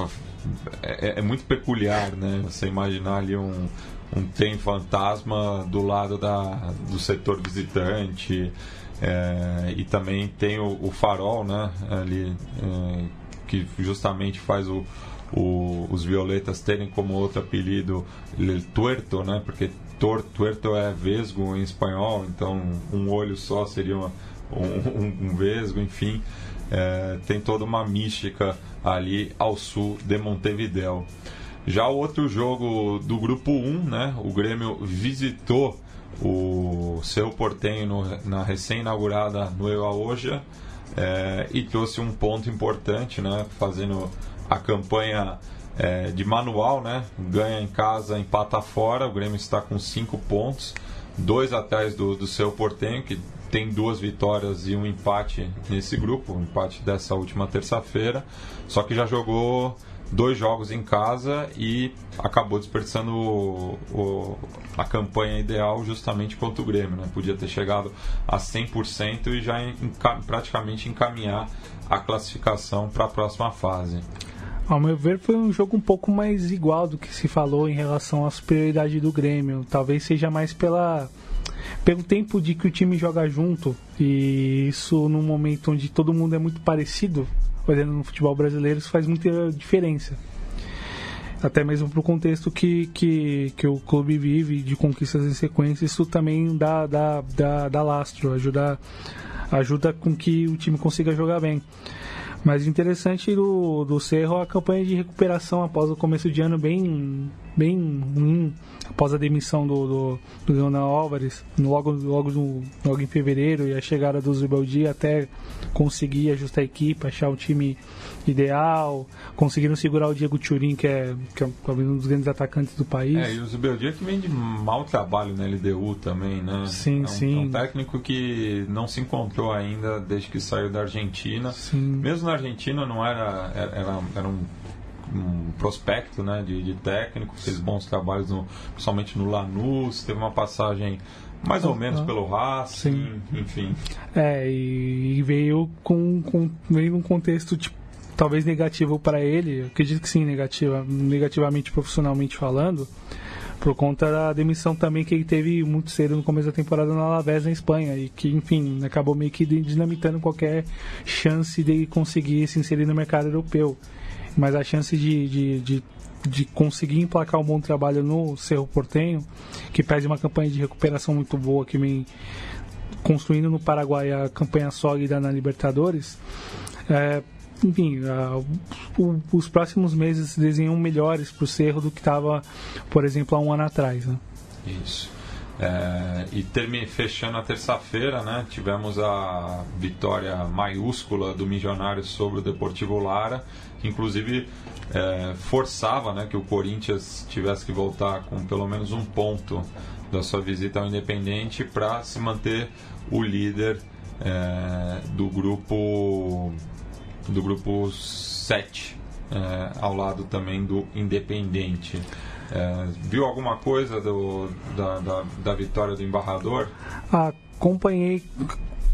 S2: É, é, é muito peculiar, né? Você imaginar ali um, um trem fantasma do lado da, do setor visitante. É, e também tem o, o, farol, né, ali, é, que justamente faz o, o, os violetas terem como outro apelido el tuerto, né, porque tor, tuerto é vesgo em espanhol, então um olho só seria uma, um, um, vesgo, enfim, é, tem toda uma mística ali ao sul de Montevideo. Já o outro jogo do grupo 1, né, o Grêmio visitou o seu Portenho na recém-inaugurada Nueva Oja é, e trouxe um ponto importante, né, fazendo a campanha é, de manual, né, ganha em casa, empata fora, o Grêmio está com cinco pontos, dois atrás do, do seu Portenho, que tem duas vitórias e um empate nesse grupo, um empate dessa última terça-feira, só que já jogou dois jogos em casa e acabou desperdiçando o, o, a campanha ideal justamente contra o Grêmio. Né? Podia ter chegado a 100% e já praticamente encaminhar a classificação para a próxima fase.
S3: Ao meu ver, foi um jogo um pouco mais igual do que se falou em relação à superioridade do Grêmio. Talvez seja mais pela pelo tempo de que o time joga junto e isso num momento onde todo mundo é muito parecido olhando no futebol brasileiro, isso faz muita diferença. Até mesmo para o contexto que, que, que o clube vive de conquistas em sequência, isso também dá, dá, dá, dá lastro, ajuda, ajuda com que o time consiga jogar bem. Mas interessante do, do Cerro a campanha de recuperação após o começo de ano bem, bem ruim após a demissão do, do, do Leonel Álvares, logo, logo, no, logo em fevereiro, e a chegada do Zubeldia até conseguir ajustar a equipe, achar o time ideal, conseguiram segurar o Diego Turin, que é, que é talvez um dos grandes atacantes do país.
S2: É, e o Zubeldia que vem de mau trabalho na LDU também, né?
S3: Sim,
S2: é um,
S3: sim.
S2: É um técnico que não se encontrou ainda desde que saiu da Argentina.
S3: Sim.
S2: Mesmo na Argentina não era, era, era um um prospecto né, de, de, técnico, fez bons trabalhos, no, principalmente no Lanús, teve uma passagem mais ou menos pelo Racing, enfim.
S3: É, e, veio com, com veio num contexto tipo, talvez negativo para ele, acredito que sim, negativa, negativamente profissionalmente falando, por conta da demissão também que ele teve muito cedo no começo da temporada na Alavés na Espanha e que, enfim, acabou meio que dinamitando qualquer chance de conseguir se inserir no mercado europeu. Mas a chance de, de, de de conseguir emplacar um bom trabalho no Cerro Portenho, que faz uma campanha de recuperação muito boa, que vem construindo no Paraguai a campanha sólida na Libertadores, é, enfim, o, os próximos meses se desenham melhores para o Cerro do que estava, por exemplo, há um ano atrás. Né?
S2: Isso. É, e termi, fechando a terça-feira, né, tivemos a vitória maiúscula do Milionário sobre o Deportivo Lara, que inclusive é, forçava né, que o Corinthians tivesse que voltar com pelo menos um ponto da sua visita ao Independente para se manter o líder é, do grupo do grupo 7, é, ao lado também do Independente. É, viu alguma coisa do, da, da, da, vitória do embarrador?
S3: Acompanhei,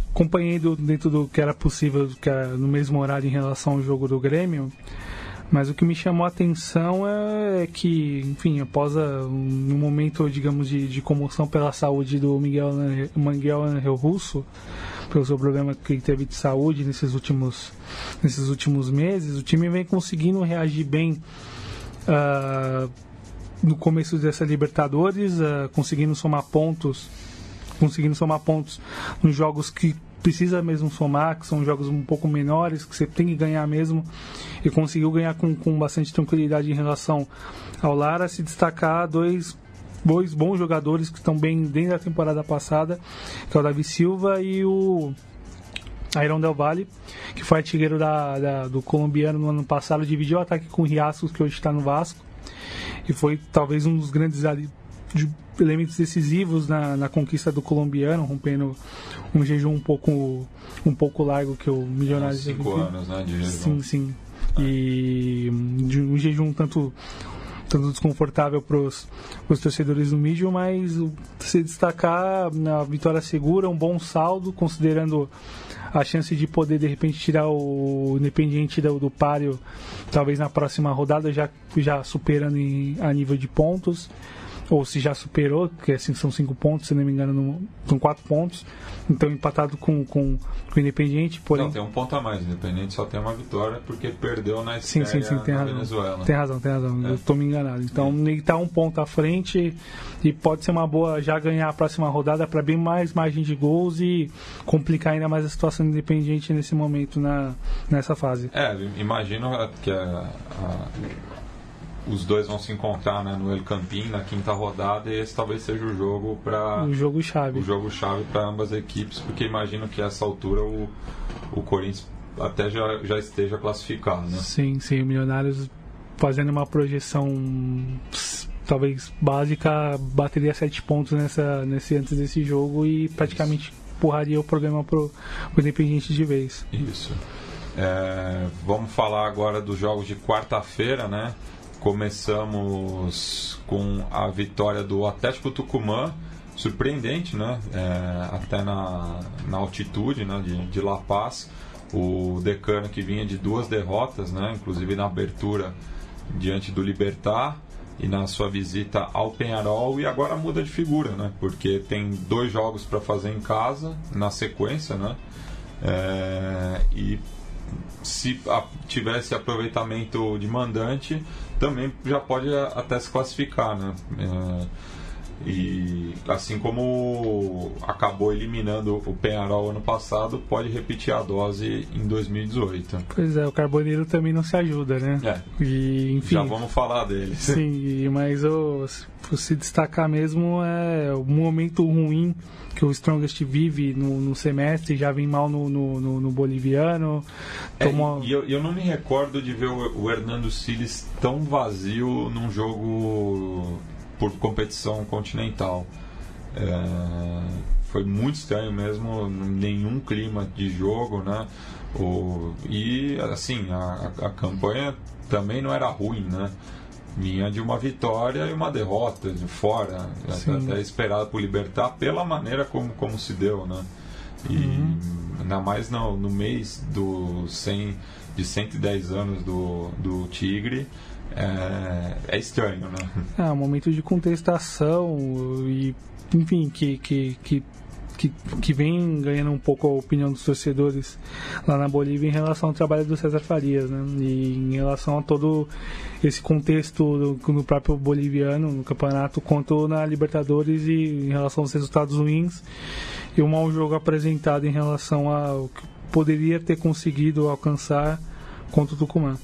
S3: acompanhei do, dentro do que era possível que era no mesmo horário em relação ao jogo do Grêmio. Mas o que me chamou a atenção é, é que, enfim, após a, um momento, digamos, de, de comoção pela saúde do Miguel, Miguel Angel Russo, pelo seu problema que ele teve de saúde nesses últimos, nesses últimos meses, o time vem conseguindo reagir bem uh, no começo dessa Libertadores, uh, conseguindo somar pontos, conseguindo somar pontos nos jogos que precisa mesmo somar, que são jogos um pouco menores, que você tem que ganhar mesmo, e conseguiu ganhar com, com bastante tranquilidade em relação ao Lara, se destacar dois dois bons jogadores que estão bem dentro da temporada passada, que é o Davi Silva e o Iron Del Valle, que foi artilheiro da, da, do colombiano no ano passado, dividiu o ataque com o Riascos, que hoje está no Vasco, e foi talvez um dos grandes elementos decisivos na, na conquista do colombiano, rompendo um jejum um pouco, um pouco largo que o Milionário...
S2: Cinco anos, né, de jejum.
S3: Sim, sim. E de um jejum tanto tanto desconfortável para os torcedores do Mídio, mas se destacar na vitória segura, um bom saldo, considerando a chance de poder de repente tirar o Independiente do, do páreo, talvez na próxima rodada, já, já superando em, a nível de pontos ou se já superou, que assim são cinco pontos, se não me engano, no, são quatro pontos. Então empatado com, com, com o Independiente, porém.
S2: Não, tem um ponto a mais. O Independente só tem uma vitória porque perdeu na sim, sim, sim, tem razão. Venezuela.
S3: Tem razão, tem razão. É. Eu estou me enganado. Então é. ele está um ponto à frente e pode ser uma boa já ganhar a próxima rodada para bem mais margem de gols e complicar ainda mais a situação do Independiente nesse momento, na, nessa fase.
S2: É, imagino que a, a os dois vão se encontrar né, no El Campín na quinta rodada e esse talvez seja o jogo para
S3: o jogo chave
S2: o jogo chave para ambas as equipes porque imagino que a essa altura o, o Corinthians até já, já esteja classificado né?
S3: sim sim o Milionários fazendo uma projeção talvez básica bateria sete pontos nessa nesse antes desse jogo e praticamente Isso. empurraria o problema pro, pro Independiente de vez
S2: Isso é, vamos falar agora dos jogos de quarta-feira, né? Começamos com a vitória do Atlético Tucumã, surpreendente, né? É, até na, na altitude né? de, de La Paz. O Decano que vinha de duas derrotas, né? inclusive na abertura diante do Libertar e na sua visita ao Penharol e agora muda de figura, né? Porque tem dois jogos para fazer em casa na sequência, né? É, e se tivesse aproveitamento de mandante, também já pode até se classificar, né? É, E assim como acabou eliminando o Penharol ano passado, pode repetir a dose em 2018.
S3: Pois é, o Carboneiro também não se ajuda, né?
S2: É.
S3: E, enfim,
S2: Já vamos falar deles.
S3: Sim, mas o, se- se destacar mesmo é o momento ruim que o Strongest vive no, no semestre, já vem mal no, no, no- no boliviano.
S2: É,
S3: Tomou...
S2: e eu, eu não me recordo de ver o, o Hernando Siles tão vazio num jogo por competição continental. É, foi muito estranho mesmo, nenhum clima de jogo, né? O, e assim, a, a- campanha também não era ruim, né? Vinha de uma vitória e uma derrota de fora,
S3: Sim.
S2: até esperado por Libertar pela maneira como, como se deu, né? E ainda mais no, no mês do 100, de 110 anos do, do Tigre, é, é estranho, né?
S3: É, um momento de contestação e, enfim, que, que, que, que, que vem ganhando um pouco a opinião dos torcedores lá na Bolívia em relação ao trabalho do César Farias, né? E em relação a todo esse contexto do, próprio boliviano, no campeonato, quanto na Libertadores e em relação aos resultados ruins e o mau jogo apresentado em relação ao que poderia ter conseguido alcançar contra o Tucumã.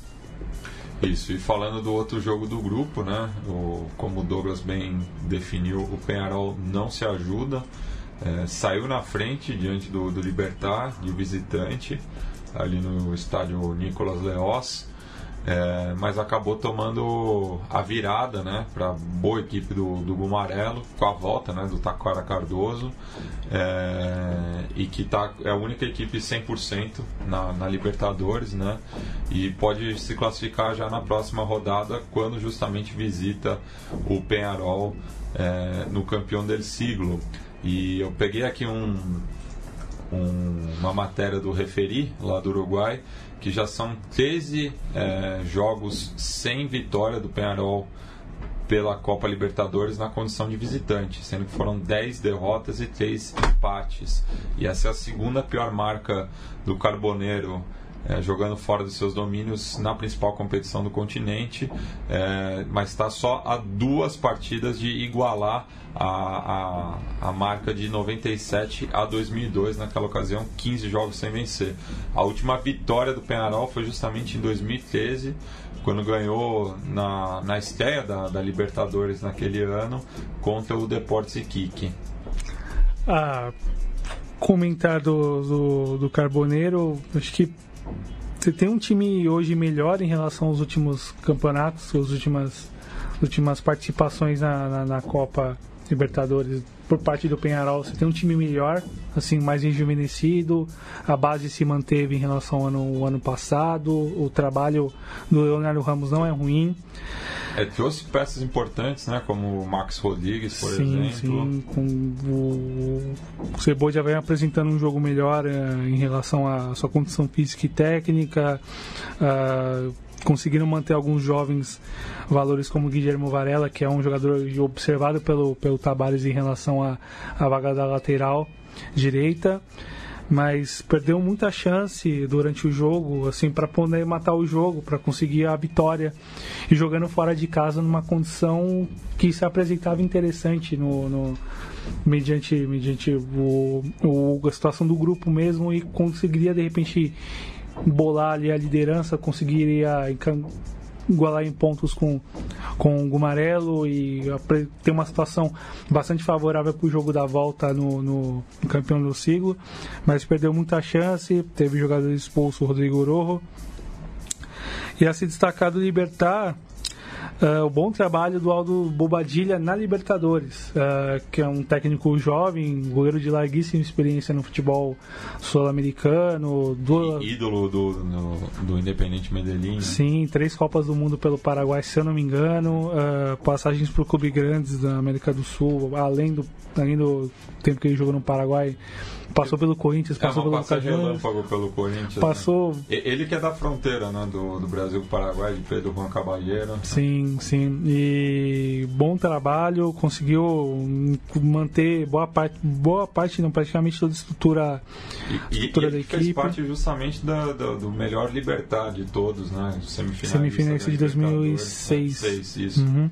S2: Isso, e falando do outro jogo do grupo, né? O, como o Douglas bem definiu, o Penharol não se ajuda. é, saiu na frente diante do, do Libertar, de visitante, ali no estádio Nicolas Leoz. É, mas acabou tomando a virada né, para boa equipe do, do Gumarelo, com a volta né, do Taquara Cardoso, é, e que tá, é a única equipe 100% na, na Libertadores, né, e pode se classificar já na próxima rodada, quando justamente visita o Penharol é, no campeão del siglo. E eu peguei aqui um, um- uma matéria do Referi, lá do Uruguai, que já são 13 é, jogos sem vitória do Penharol pela Copa Libertadores na condição de visitante, sendo que foram 10 derrotas e 3 empates. E essa é a segunda pior marca do Carboneiro é, jogando fora dos seus domínios na principal competição do continente, é, mas está só a duas partidas de igualar a, a, a marca de 97 a 2002, naquela ocasião, 15 jogos sem vencer. A última vitória do Penharol foi justamente em 2013, quando ganhou na, na estreia da, da Libertadores naquele ano contra o Deportes Iquique.
S3: a comentar do, do, do Carboneiro, acho que você tem um time hoje melhor em relação aos últimos campeonatos, as últimas, últimas participações na, na, na Copa Libertadores por parte do Penharol. Você tem um time melhor, assim, mais rejuvenescido, a base se manteve em relação ao ano, ao ano passado, o trabalho do Leonardo Ramos não é ruim.
S2: É, trouxe peças importantes, né, como o Max Rodrigues, por
S3: sim,
S2: exemplo.
S3: sim. Com o, o já vem apresentando um jogo melhor eh, em relação à sua condição física e técnica. ah, conseguiram manter alguns jovens valores como Guilherme Varela, que é um jogador observado pelo, pelo Tabares em relação à, à vaga da lateral direita. Mas perdeu muita chance durante o jogo, assim, para poder matar o jogo, para conseguir a vitória e jogando fora de casa numa condição que se apresentava interessante no, no- mediante, mediante o, o- a situação do grupo mesmo e conseguiria de repente bolar ali a liderança, conseguiria igualar em pontos com, com o Gumarelo e ter uma situação bastante favorável para o jogo da volta no, no- no campeão do siglo, mas perdeu muita chance, teve jogador expulso, o Rodrigo Rojo. E a se destacar do Libertar, ah, o bom trabalho do Aldo Bobadilha na Libertadores, ah, que é um técnico jovem, goleiro de larguíssima experiência no futebol sul-americano,
S2: Í- Ídolo do, no- do Independente Medellín. né?
S3: Sim, três Copas do Mundo pelo Paraguai, se eu não me engano. ah, passagens por clubes grandes da América do Sul, além do, além do tempo que ele jogou no Paraguai. Passou pelo Corinthians,
S2: É
S3: passou
S2: uma
S3: pelo
S2: relâmpago pelo Corinthians. né?
S3: Passou,
S2: E- Ele que é da fronteira, né, do, do Brasil com o Paraguai, de Pedro Juan Caballero.
S3: sim, Sim, sim. E bom trabalho, conseguiu manter boa parte, boa parte, não, praticamente toda a estrutura,
S2: E,
S3: estrutura
S2: e
S3: da
S2: ele fez
S3: equipe.
S2: parte justamente da, da- do melhor Libertar de todos, né? Semifinalista,
S3: Semifinalista de
S2: Libertadores,
S3: 2006.
S2: né? Isso.
S3: Uhum.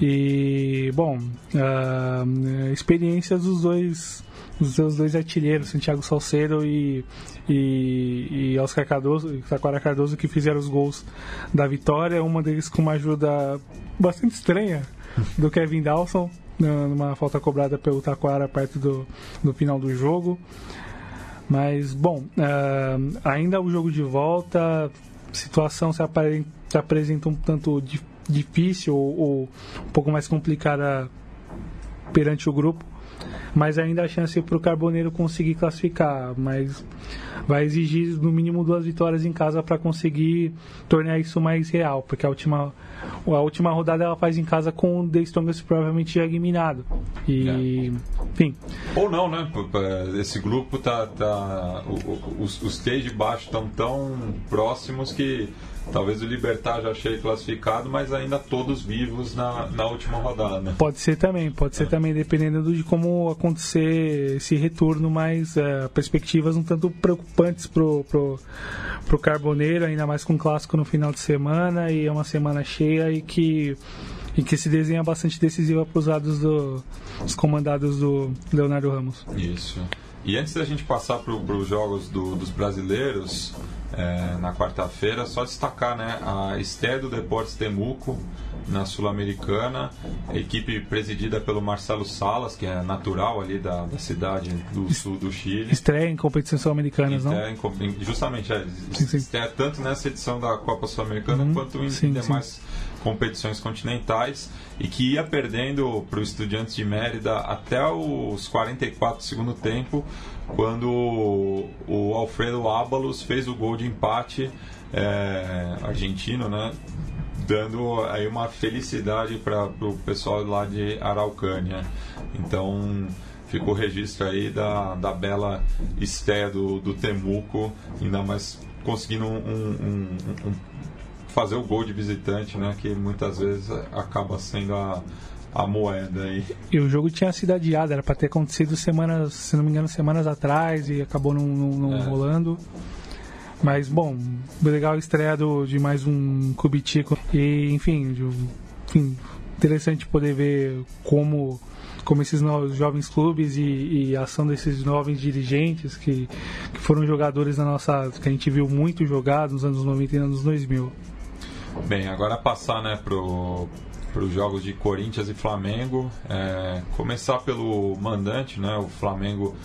S3: E, bom, ah, experiências dos dois dos seus dois artilheiros, Santiago Salcedo e, e, e Oscar Cardoso, Taquara Cardoso, que fizeram os gols da vitória. Uma deles com uma ajuda bastante estranha do Kevin Dawson, na- numa falta cobrada pelo Taquara perto do, do final do jogo. Mas, bom, ah, ainda o jogo de volta, situação se, se apresenta um tanto di- difícil ou, ou um pouco mais complicada perante o grupo, mas ainda há chance para o Carboneiro conseguir classificar, mas vai exigir no mínimo duas vitórias em casa para conseguir tornar isso mais real, porque a última a última rodada ela faz em casa com o The Strongest provavelmente já eliminado. E, enfim,
S2: Ou não, né? Esse grupo tá. tá os, os três de baixo estão tão próximos que talvez o Libertar já chegue classificado, mas ainda todos vivos na, na última rodada.
S3: Pode ser também, pode ser também, dependendo do- de como acontecer esse retorno, mas é, perspectivas um tanto preocupantes pro, pro, pro Carboneiro, ainda mais com o clássico no final de semana, e é uma semana cheia e que, e que se desenha bastante decisiva para os lados do, dos comandados do Leonardo Ramos.
S2: Isso. E antes da gente passar para os jogos do- dos brasileiros, é, na quarta-feira, só destacar né, a estreia do Deportes Temuco na Sul-Americana, equipe presidida pelo Marcelo Salas, que é natural ali da, da cidade do sul do Chile.
S3: Estreia em competições sul-americanas, não?
S2: Estreia em justamente, é,
S3: Sim, sim.
S2: estreia tanto nessa edição da Copa Sul-Americana
S3: Uhum.
S2: quanto em,
S3: Sim,
S2: em
S3: sim.
S2: Competições continentais e que ia perdendo para o Estudiantes de Mérida até os 44 do segundo tempo, quando o, Alfredo Ábalos fez o gol de empate é, argentino, né? Dando aí uma felicidade para o pessoal lá de Araucânia. Então ficou registro aí da, da bela estreia do, do Temuco, ainda mais conseguindo um- um- um- fazer o gol de visitante, né? Que muitas vezes acaba sendo a, a moeda aí.
S3: E o jogo tinha sido adiado, era para ter acontecido semanas, se não me engano, semanas atrás e acabou não, não- não
S2: É.
S3: rolando. Mas, bom, legal a estreia do, de mais um Cubitico. E, enfim, de- enfim, interessante poder ver como, como esses novos jovens clubes e, e a ação desses jovens dirigentes que, que foram jogadores na nossa. que a gente viu muito jogar nos anos 90 e anos 2000.
S2: Bem, agora passar né, para os jogos de Corinthians e Flamengo. É, começar pelo mandante, né? O Flamengo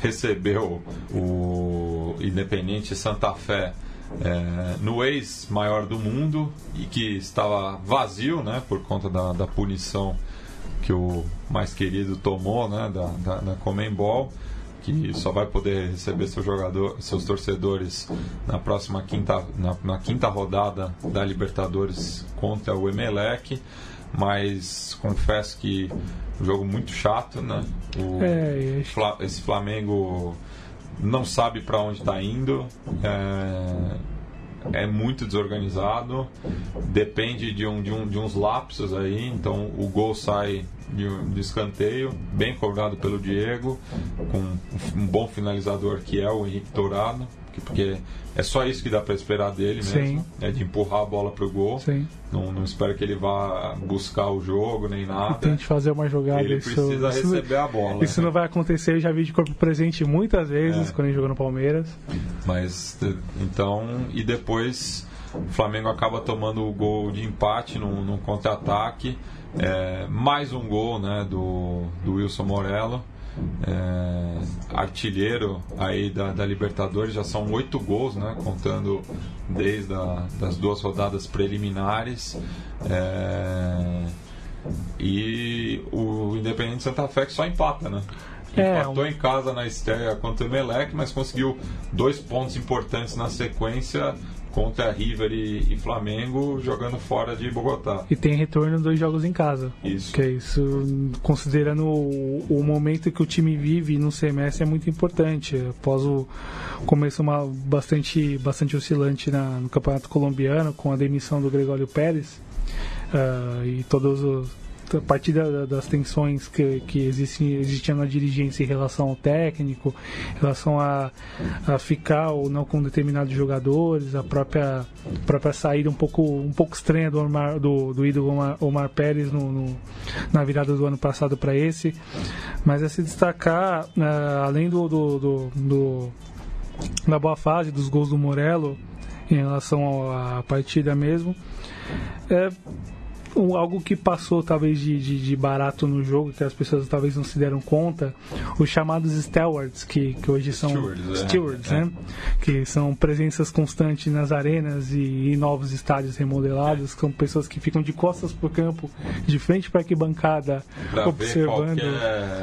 S2: recebeu o Independente Santa Fé é, no ex maior do mundo e que estava vazio, né? Por conta da, da punição que o mais querido tomou, né? Da, da, da Comembol que só vai poder receber seu jogador, seus torcedores na próxima quinta, na, na quinta rodada da Libertadores contra o Emelec. Mas confesso que um jogo muito chato, né? O,
S3: É,
S2: Fla- esse Flamengo não sabe para onde está indo. É, é muito desorganizado, depende de, um, de, um, de uns lapsos aí, então o gol sai de, de escanteio, bem cobrado pelo Diego, com um bom finalizador que é o Henrique Dourado, que- porque é só isso que dá para esperar dele mesmo,
S3: Sim.
S2: é de empurrar a bola pro gol.
S3: Sim.
S2: Não, não espero que ele vá buscar o jogo nem nada.
S3: Tente fazer uma jogada.
S2: Ele
S3: isso-
S2: precisa
S3: isso-
S2: receber a bola.
S3: Isso não vai acontecer, eu já vi de corpo presente muitas vezes
S2: É.
S3: quando ele jogou no Palmeiras.
S2: Mas eh, então e depois o Flamengo acaba tomando o gol de empate num, num contra-ataque. É, mais um gol né, do, do Wilson Morello. É, artilheiro aí da, da Libertadores já são oito gols, né, contando desde a, das duas rodadas preliminares. É, e o Independente Santa Fé que só empata, né?
S3: É,
S2: Empatou
S3: um-
S2: em casa na estreia contra o Emelec, mas conseguiu dois pontos importantes na sequência contra River e, Flamengo, jogando fora de Bogotá.
S3: E tem retorno dois jogos em casa.
S2: Isso.
S3: Que é isso, considerando o, o momento que o time vive no semestre, é muito importante. Após o começo uma, bastante, bastante oscilante na- no Campeonato Colombiano, com a demissão do Gregório Pérez, uh, e todos os a partir da, das tensões que, que existiam na dirigência em relação ao técnico, em relação a, a ficar ou não com determinados jogadores, a própria, a própria saída um pouco, um pouco estranha do, Omar, do, do ídolo Omar, Omar Pérez no, no, na virada do ano passado para esse. Mas é se destacar, uh, além do, do, do, do, da boa fase, dos gols do Morello em relação à partida mesmo, é um, algo que passou talvez de, de, de, barato no jogo, que as pessoas talvez não se deram conta, os chamados stewards, que, que hoje são
S2: stewards,
S3: stewards
S2: é.
S3: né? Que são presenças constantes nas arenas e em novos estádios remodelados, são pessoas que ficam de costas pro campo, de frente para arquibancada,
S2: pra
S3: observando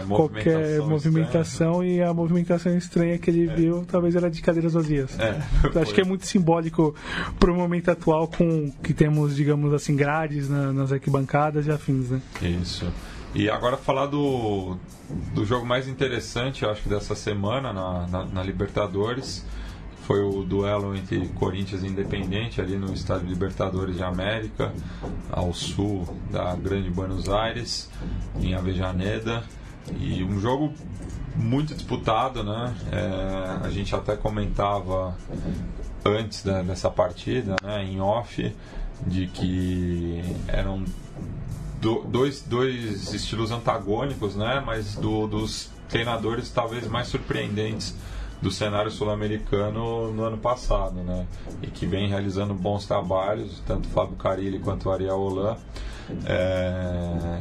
S2: qualquer
S3: qualquer
S2: movimentação,
S3: e a movimentação estranha que ele viu talvez era de cadeiras vazias.
S2: É,
S3: Acho que é muito simbólico pro momento atual com que temos, digamos assim, grades na, nas arquibancadas e afins, né?
S2: Isso. E agora falar do, do jogo mais interessante, eu acho que dessa semana na, na, na Libertadores foi o duelo entre Corinthians e Independente ali no Estádio Libertadores de América, ao sul da Grande Buenos Aires, em Avejaneda. E um jogo muito disputado, né? É, a gente até comentava antes da, dessa partida, né, em off, de que eram do, dois, dois estilos antagônicos, né, mas do, dos treinadores talvez mais surpreendentes do cenário sul-americano no ano passado, né? E que vem realizando bons trabalhos, tanto Fábio Carilli quanto Ariel Holan. É,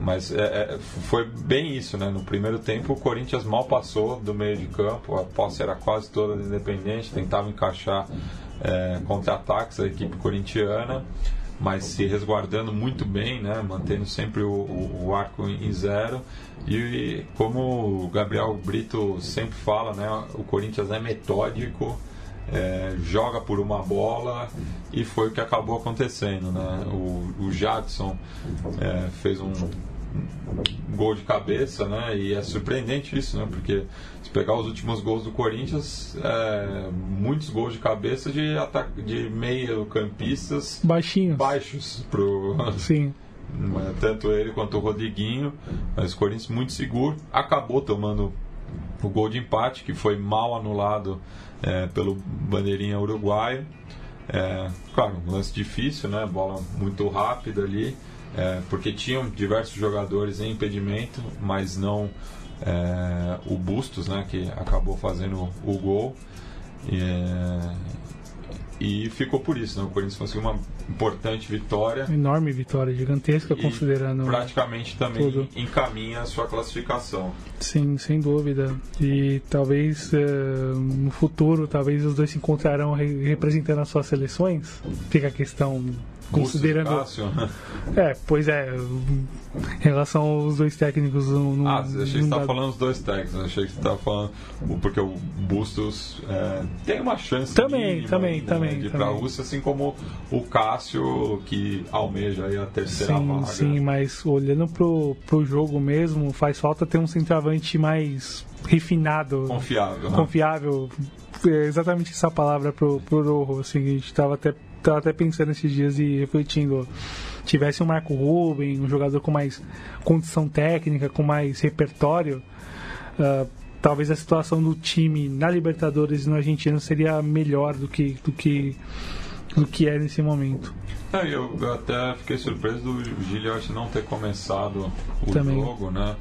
S2: mas é, é, foi bem isso, né? No primeiro tempo o Corinthians mal passou do meio de campo, a posse era quase toda Independente, tentava encaixar é, contra-ataques da equipe corintiana, mas se resguardando muito bem, né? Mantendo sempre o, o, o arco em zero. E como o Gabriel Brito sempre fala, né? O Corinthians é metódico. É, joga por uma bola e foi o que acabou acontecendo. Né? O, o Jadson é, fez um gol de cabeça né? e é surpreendente isso, né? porque se pegar os últimos gols do Corinthians, é, muitos gols de cabeça de, de meio-campistas
S3: baixinhos
S2: baixos pro,
S3: Sim.
S2: tanto ele quanto o Rodriguinho, mas o Corinthians muito seguro, acabou tomando o gol de empate que foi mal anulado é, pelo bandeirinha uruguaio. É, claro, um lance difícil, né? Bola muito rápida ali, é, porque tinham diversos jogadores em impedimento, mas não é, o Bustos, né? Que acabou fazendo o gol. E ficou por isso, né? O Corinthians conseguiu uma importante vitória.
S3: Enorme vitória, gigantesca,
S2: e
S3: considerando.
S2: Praticamente também
S3: tudo.
S2: encaminha a sua classificação.
S3: Sim, sem dúvida. E talvez eh, no futuro, talvez os dois se encontrarão re representando as suas seleções. Fica a questão considerando.
S2: Cássio.
S3: É, pois é. Em relação aos dois técnicos. Não,
S2: ah, achei que você estava falando os dois técnicos. Achei que você estava falando. o- Porque o Bustos é, tem uma chance
S3: Também,
S2: mínima
S3: também,
S2: ainda,
S3: também,
S2: né, de ir para a. Rússia, assim como o Cássio, que almeja aí a terceira
S3: Sim,
S2: vaga.
S3: sim, mas olhando pro, pro jogo mesmo, faz falta ter um centroavante mais refinado,
S2: Confiável. né?
S3: confiável. É exatamente essa palavra pro, pro Rojo. Assim, a gente tava até, tava até pensando esses dias e refletindo. Tivesse um Marco Ruben, um jogador com mais condição técnica, com mais repertório, ah, talvez a situação do time na Libertadores e no Argentina seria melhor do que, do que, do que é nesse momento.
S2: É, eu, até fiquei surpreso do Gilhote não ter começado o
S3: Também.
S2: jogo, né?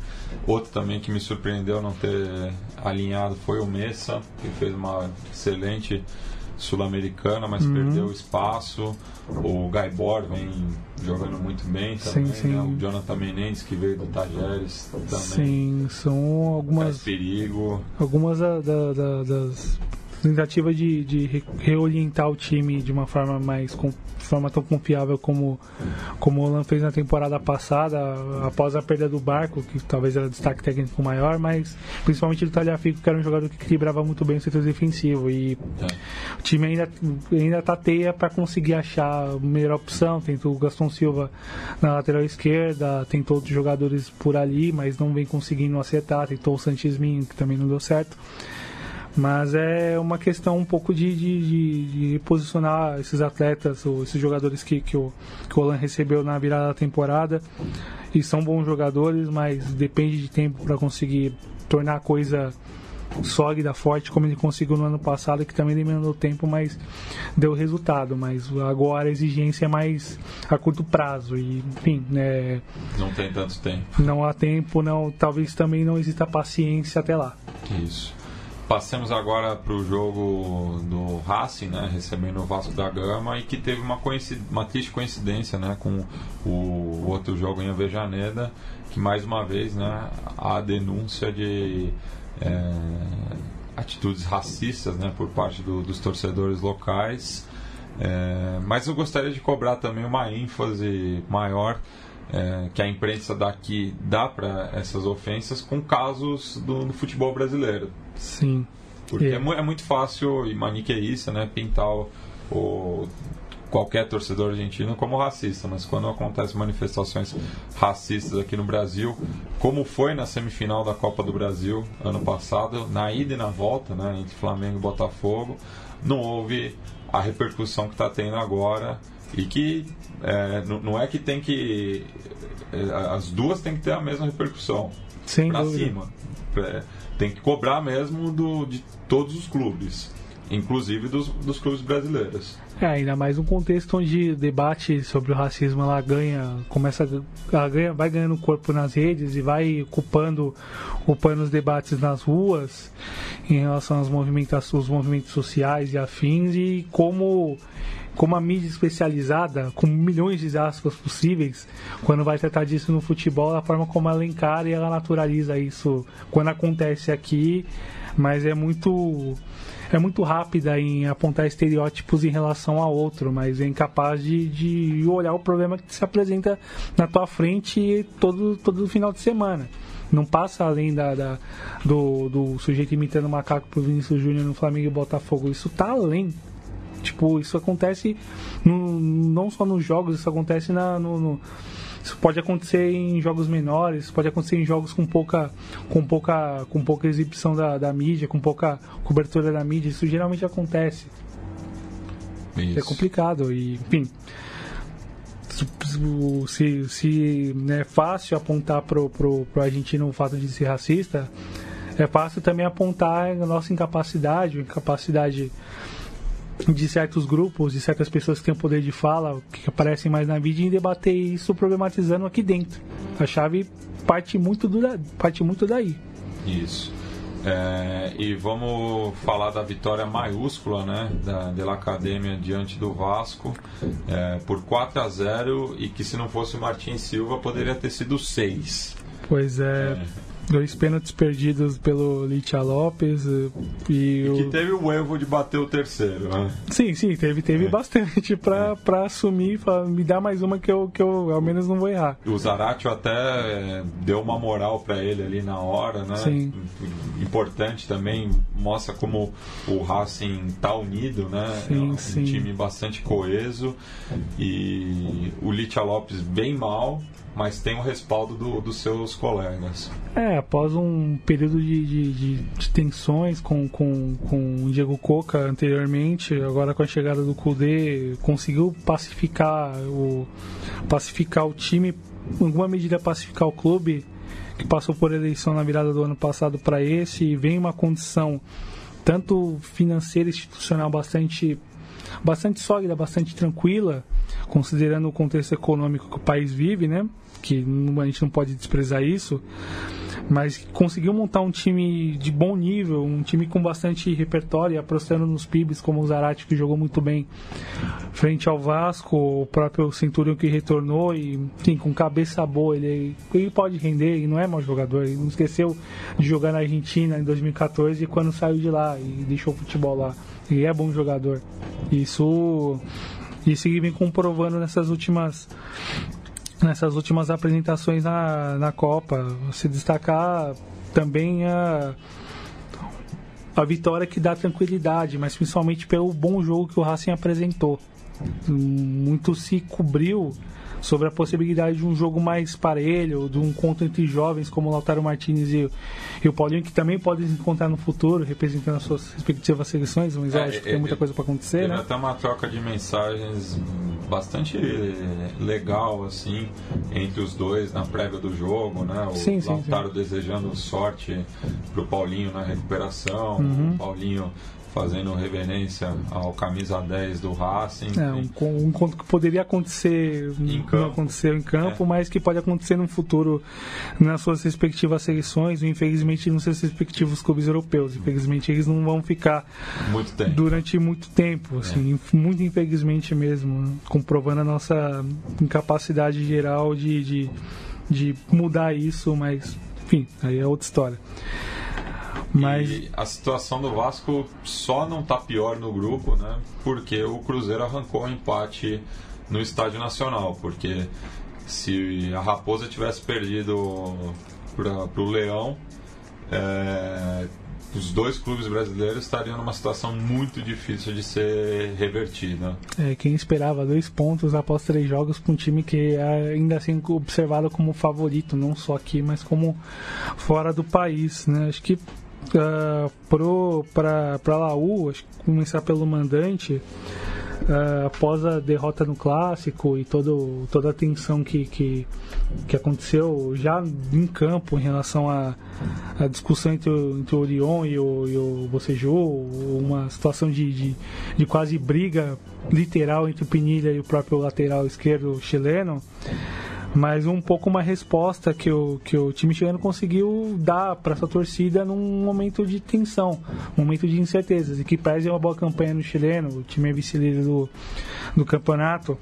S2: Outro também que me surpreendeu não ter alinhado foi o Messa, que fez uma excelente sul-americana, mas
S3: Uhum.
S2: perdeu espaço. O Gaibor vem jogando muito bem
S3: Sim,
S2: também,
S3: sim.
S2: né? O Jonathan Menezes, que veio do Tajeres, também
S3: Sim, são
S2: faz
S3: algumas
S2: perigo.
S3: algumas da- da- da- das tentativas de, de re- reorientar o time de uma forma mais com, forma tão confiável como como o Olan fez na temporada passada após a perda do Barco que talvez era destaque técnico maior mas principalmente do Talhafico que era um jogador que equilibrava muito bem o setor defensivo. E
S2: É.
S3: o time ainda ainda tá teia para conseguir achar a melhor opção. Tentou o Gaston Silva na lateral esquerda tentou outros jogadores por ali mas não vem conseguindo acertar. Tentou o Santisminho que também não deu certo Mas é uma questão um pouco de, de, de, de posicionar esses atletas, ou esses jogadores que, que, o, que o Olan recebeu na virada da temporada. E são bons jogadores, mas depende de tempo para conseguir tornar a coisa sólida, forte, como ele conseguiu no ano passado, que também demandou tempo, mas deu resultado. Mas agora a exigência é mais a curto prazo. E, enfim, né,
S2: Não tem tanto tempo.
S3: não há tempo, não, talvez também não exista paciência até lá.
S2: Isso. Passemos agora para o jogo do Racing, né, recebendo o Vasco da Gama e que teve uma, uma triste coincidência né, com o outro jogo em Avejaneda, que mais uma vez né, há denúncia de é, atitudes racistas né, por parte do, dos torcedores locais. É, mas eu gostaria de cobrar também uma ênfase maior é, que a imprensa daqui dá para essas ofensas com casos do, do futebol brasileiro.
S3: Sim.
S2: Porque
S3: É.
S2: é, é muito fácil e maniqueísta, né? Pintar o, o- qualquer torcedor argentino como racista, mas quando acontecem manifestações racistas aqui no Brasil, como foi na semifinal da Copa do Brasil ano passado, na ida e na volta, né? Entre Flamengo e Botafogo, não houve a repercussão que está tendo agora e que é, não é que tem que é, as duas têm que ter a mesma repercussão
S3: dúvida.
S2: cima. É, tem que cobrar mesmo do, de todos os clubes, inclusive dos, dos clubes brasileiros.
S3: É, ainda mais um contexto onde o debate sobre o racismo ela ganha, começa, ela ganha, vai ganhando corpo nas redes e vai ocupando, ocupando os debates nas ruas em relação aos movimentos, os movimentos sociais e afins e como como a mídia especializada, com milhões de aspas possíveis, quando vai tratar disso no futebol, a forma como ela encara e ela naturaliza isso quando acontece aqui, mas é muito é muito rápida em apontar estereótipos em relação a outro, mas é incapaz de, de olhar o problema que se apresenta na tua frente todo, todo final de semana. Não passa além da, da- do, do sujeito imitando macaco pro Vinícius Júnior no Flamengo e Botafogo. Isso tá além. Tipo, isso acontece no- não só nos jogos, isso acontece na, no, no- isso pode acontecer em jogos menores, pode acontecer em jogos com pouca, com pouca, com pouca exibição da, da mídia, com pouca cobertura da mídia. Isso geralmente acontece.
S2: Isso.
S3: É complicado e, enfim. Se, se, né, é fácil apontar pro, pro, pro argentino o fato de ser racista, é fácil também apontar a nossa incapacidade, incapacidade de certos grupos, de certas pessoas que têm o poder de fala, que aparecem mais na mídia, em debater isso problematizando aqui dentro. A chave parte muito, do, parte muito daí.
S2: Isso. É, e vamos falar da vitória maiúscula né, da de La Academia diante do Vasco é, por 4 a 0 e que se não fosse o Martin Silva poderia ter sido 6.
S3: Pois é, dois pênaltis perdidos pelo Litia Lopes eh, e,
S2: E
S3: o...
S2: que teve o erro de bater o terceiro. Né?
S3: Sim, sim, teve, teve
S2: É.
S3: bastante pra, pra assumir e falar, me dá mais uma que eu, que eu ao menos não vou errar.
S2: O Zaratio até é, deu uma moral para ele ali na hora, né?
S3: Sim.
S2: Importante também, mostra como o Racing tá unido, né?
S3: Sim,
S2: é um
S3: sim.
S2: time bastante coeso e o Litia Lopes bem mal, mas tem o respaldo do- dos seus colegas.
S3: É, após um período de, de, de- tensões com, com, com o Diego Coca anteriormente, agora com a chegada do Kudê, conseguiu pacificar o, pacificar o time, em alguma medida pacificar o clube, que passou por eleição na virada do ano passado para esse, e vem uma condição tanto financeira e institucional bastante bastante sólida, bastante tranquila, considerando o contexto econômico que o país vive, né? Que a gente não pode desprezar isso, mas conseguiu montar um time de bom nível, um time com bastante repertório, apostando nos PIBs, como o Zarate, que jogou muito bem frente ao Vasco, o próprio Centurion que retornou e, enfim, com cabeça boa, ele, ele pode render, e não é mau jogador, ele não esqueceu de jogar na Argentina em 2014 quando saiu de lá e deixou o futebol lá. Ele é bom jogador. Isso, isso vem comprovando nessas últimas nessas últimas apresentações na, na Copa. Se destacar também a, a vitória que dá tranquilidade, mas principalmente pelo bom jogo que o Racing apresentou. Muito se cobriu sobre a possibilidade de um jogo mais parelho, de um conto entre jovens como o Lautaro Martinez e, e o Paulinho, que também podem se encontrar no futuro, representando as suas respectivas seleções, mas
S2: É,
S3: acho que
S2: é,
S3: tem muita
S2: é,
S3: coisa para acontecer,
S2: Teve
S3: né?
S2: até uma troca de mensagens bastante legal, assim, entre os dois na prévia do jogo, né? O
S3: Sim, sim,
S2: Lautaro desejando sorte pro Paulinho na recuperação,
S3: Uhum.
S2: o Paulinho fazendo reverência ao camisa 10 do Racing.
S3: É, um, um conto que poderia acontecer,
S2: Em
S3: não
S2: campo.
S3: aconteceu em campo,
S2: É.
S3: mas que pode acontecer no futuro nas suas respectivas seleções, infelizmente nos seus respectivos clubes europeus. Infelizmente eles não vão ficar
S2: Muito
S3: durante muito tempo, assim, inf- muito infelizmente mesmo, né? comprovando a nossa incapacidade geral de, de, de mudar isso, mas enfim, aí é outra história. Mas
S2: E a situação do Vasco só não tá pior no grupo, né? Porque o Cruzeiro arrancou o empate no Estádio Nacional. Porque se a Raposa tivesse perdido para o Leão, é, os dois clubes brasileiros estariam numa situação muito difícil de ser revertida.
S3: é, quem esperava dois pontos após três jogos para um time que é ainda assim observado como favorito, não só aqui, mas como fora do país, né? Acho que uh, para a Laú, começar pelo mandante, ah, após a derrota no clássico e todo, toda a tensão que, que, que aconteceu já em campo em relação à à discussão entre, entre o Orion e o, e o Boceju, uma situação de, de, de quase briga literal entre o Pinilha e o próprio lateral esquerdo chileno mas um pouco uma resposta que o, que o time chileno conseguiu dar para essa torcida num momento de tensão, um momento de incertezas, e que pese uma boa campanha no chileno, o time é vice-líder do, do campeonato,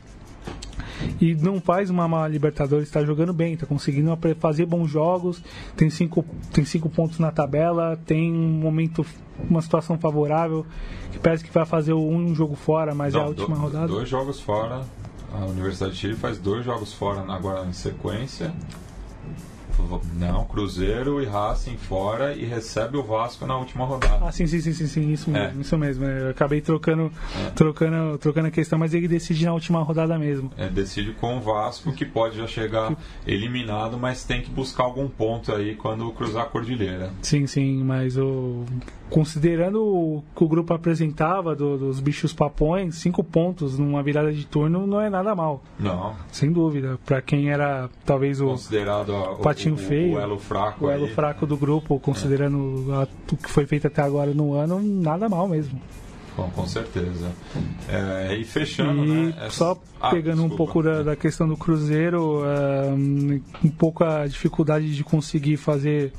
S3: e não faz uma má Libertadores, está jogando bem, está conseguindo fazer bons jogos, tem cinco, tem cinco pontos na tabela, tem um momento, uma situação favorável, que parece que vai fazer um jogo fora, mas é a
S2: Não,
S3: última
S2: do-
S3: rodada.
S2: Dois jogos fora. A Universidade de Chile faz dois jogos fora agora em sequência. Não, Cruzeiro e Racing fora e recebe o Vasco na última rodada.
S3: Ah, sim, sim, sim, sim, sim, isso
S2: É.
S3: mesmo, isso mesmo. Eu acabei trocando,
S2: É.
S3: trocando, trocando a questão, mas ele decide na última rodada mesmo.
S2: É, decide com o Vasco, que pode já chegar eliminado, mas tem que buscar algum ponto aí quando cruzar a cordilheira.
S3: Sim, sim, mas o considerando o que o grupo apresentava do- dos bichos papões, cinco pontos numa virada de turno não é nada mal,
S2: Não,
S3: sem dúvida. Para quem era talvez o,
S2: considerado a-
S3: patinho
S2: o-
S3: feio,
S2: o elo fraco
S3: o elo
S2: aí.
S3: fraco do grupo, considerando a- o que foi feito até agora no ano, nada mal mesmo.
S2: Bom, com certeza. É, e fechando,
S3: E
S2: né? essa-
S3: só
S2: Ah,
S3: pegando um
S2: desculpa.
S3: pouco da, da questão do Cruzeiro, ah, um pouco a dificuldade de conseguir fazer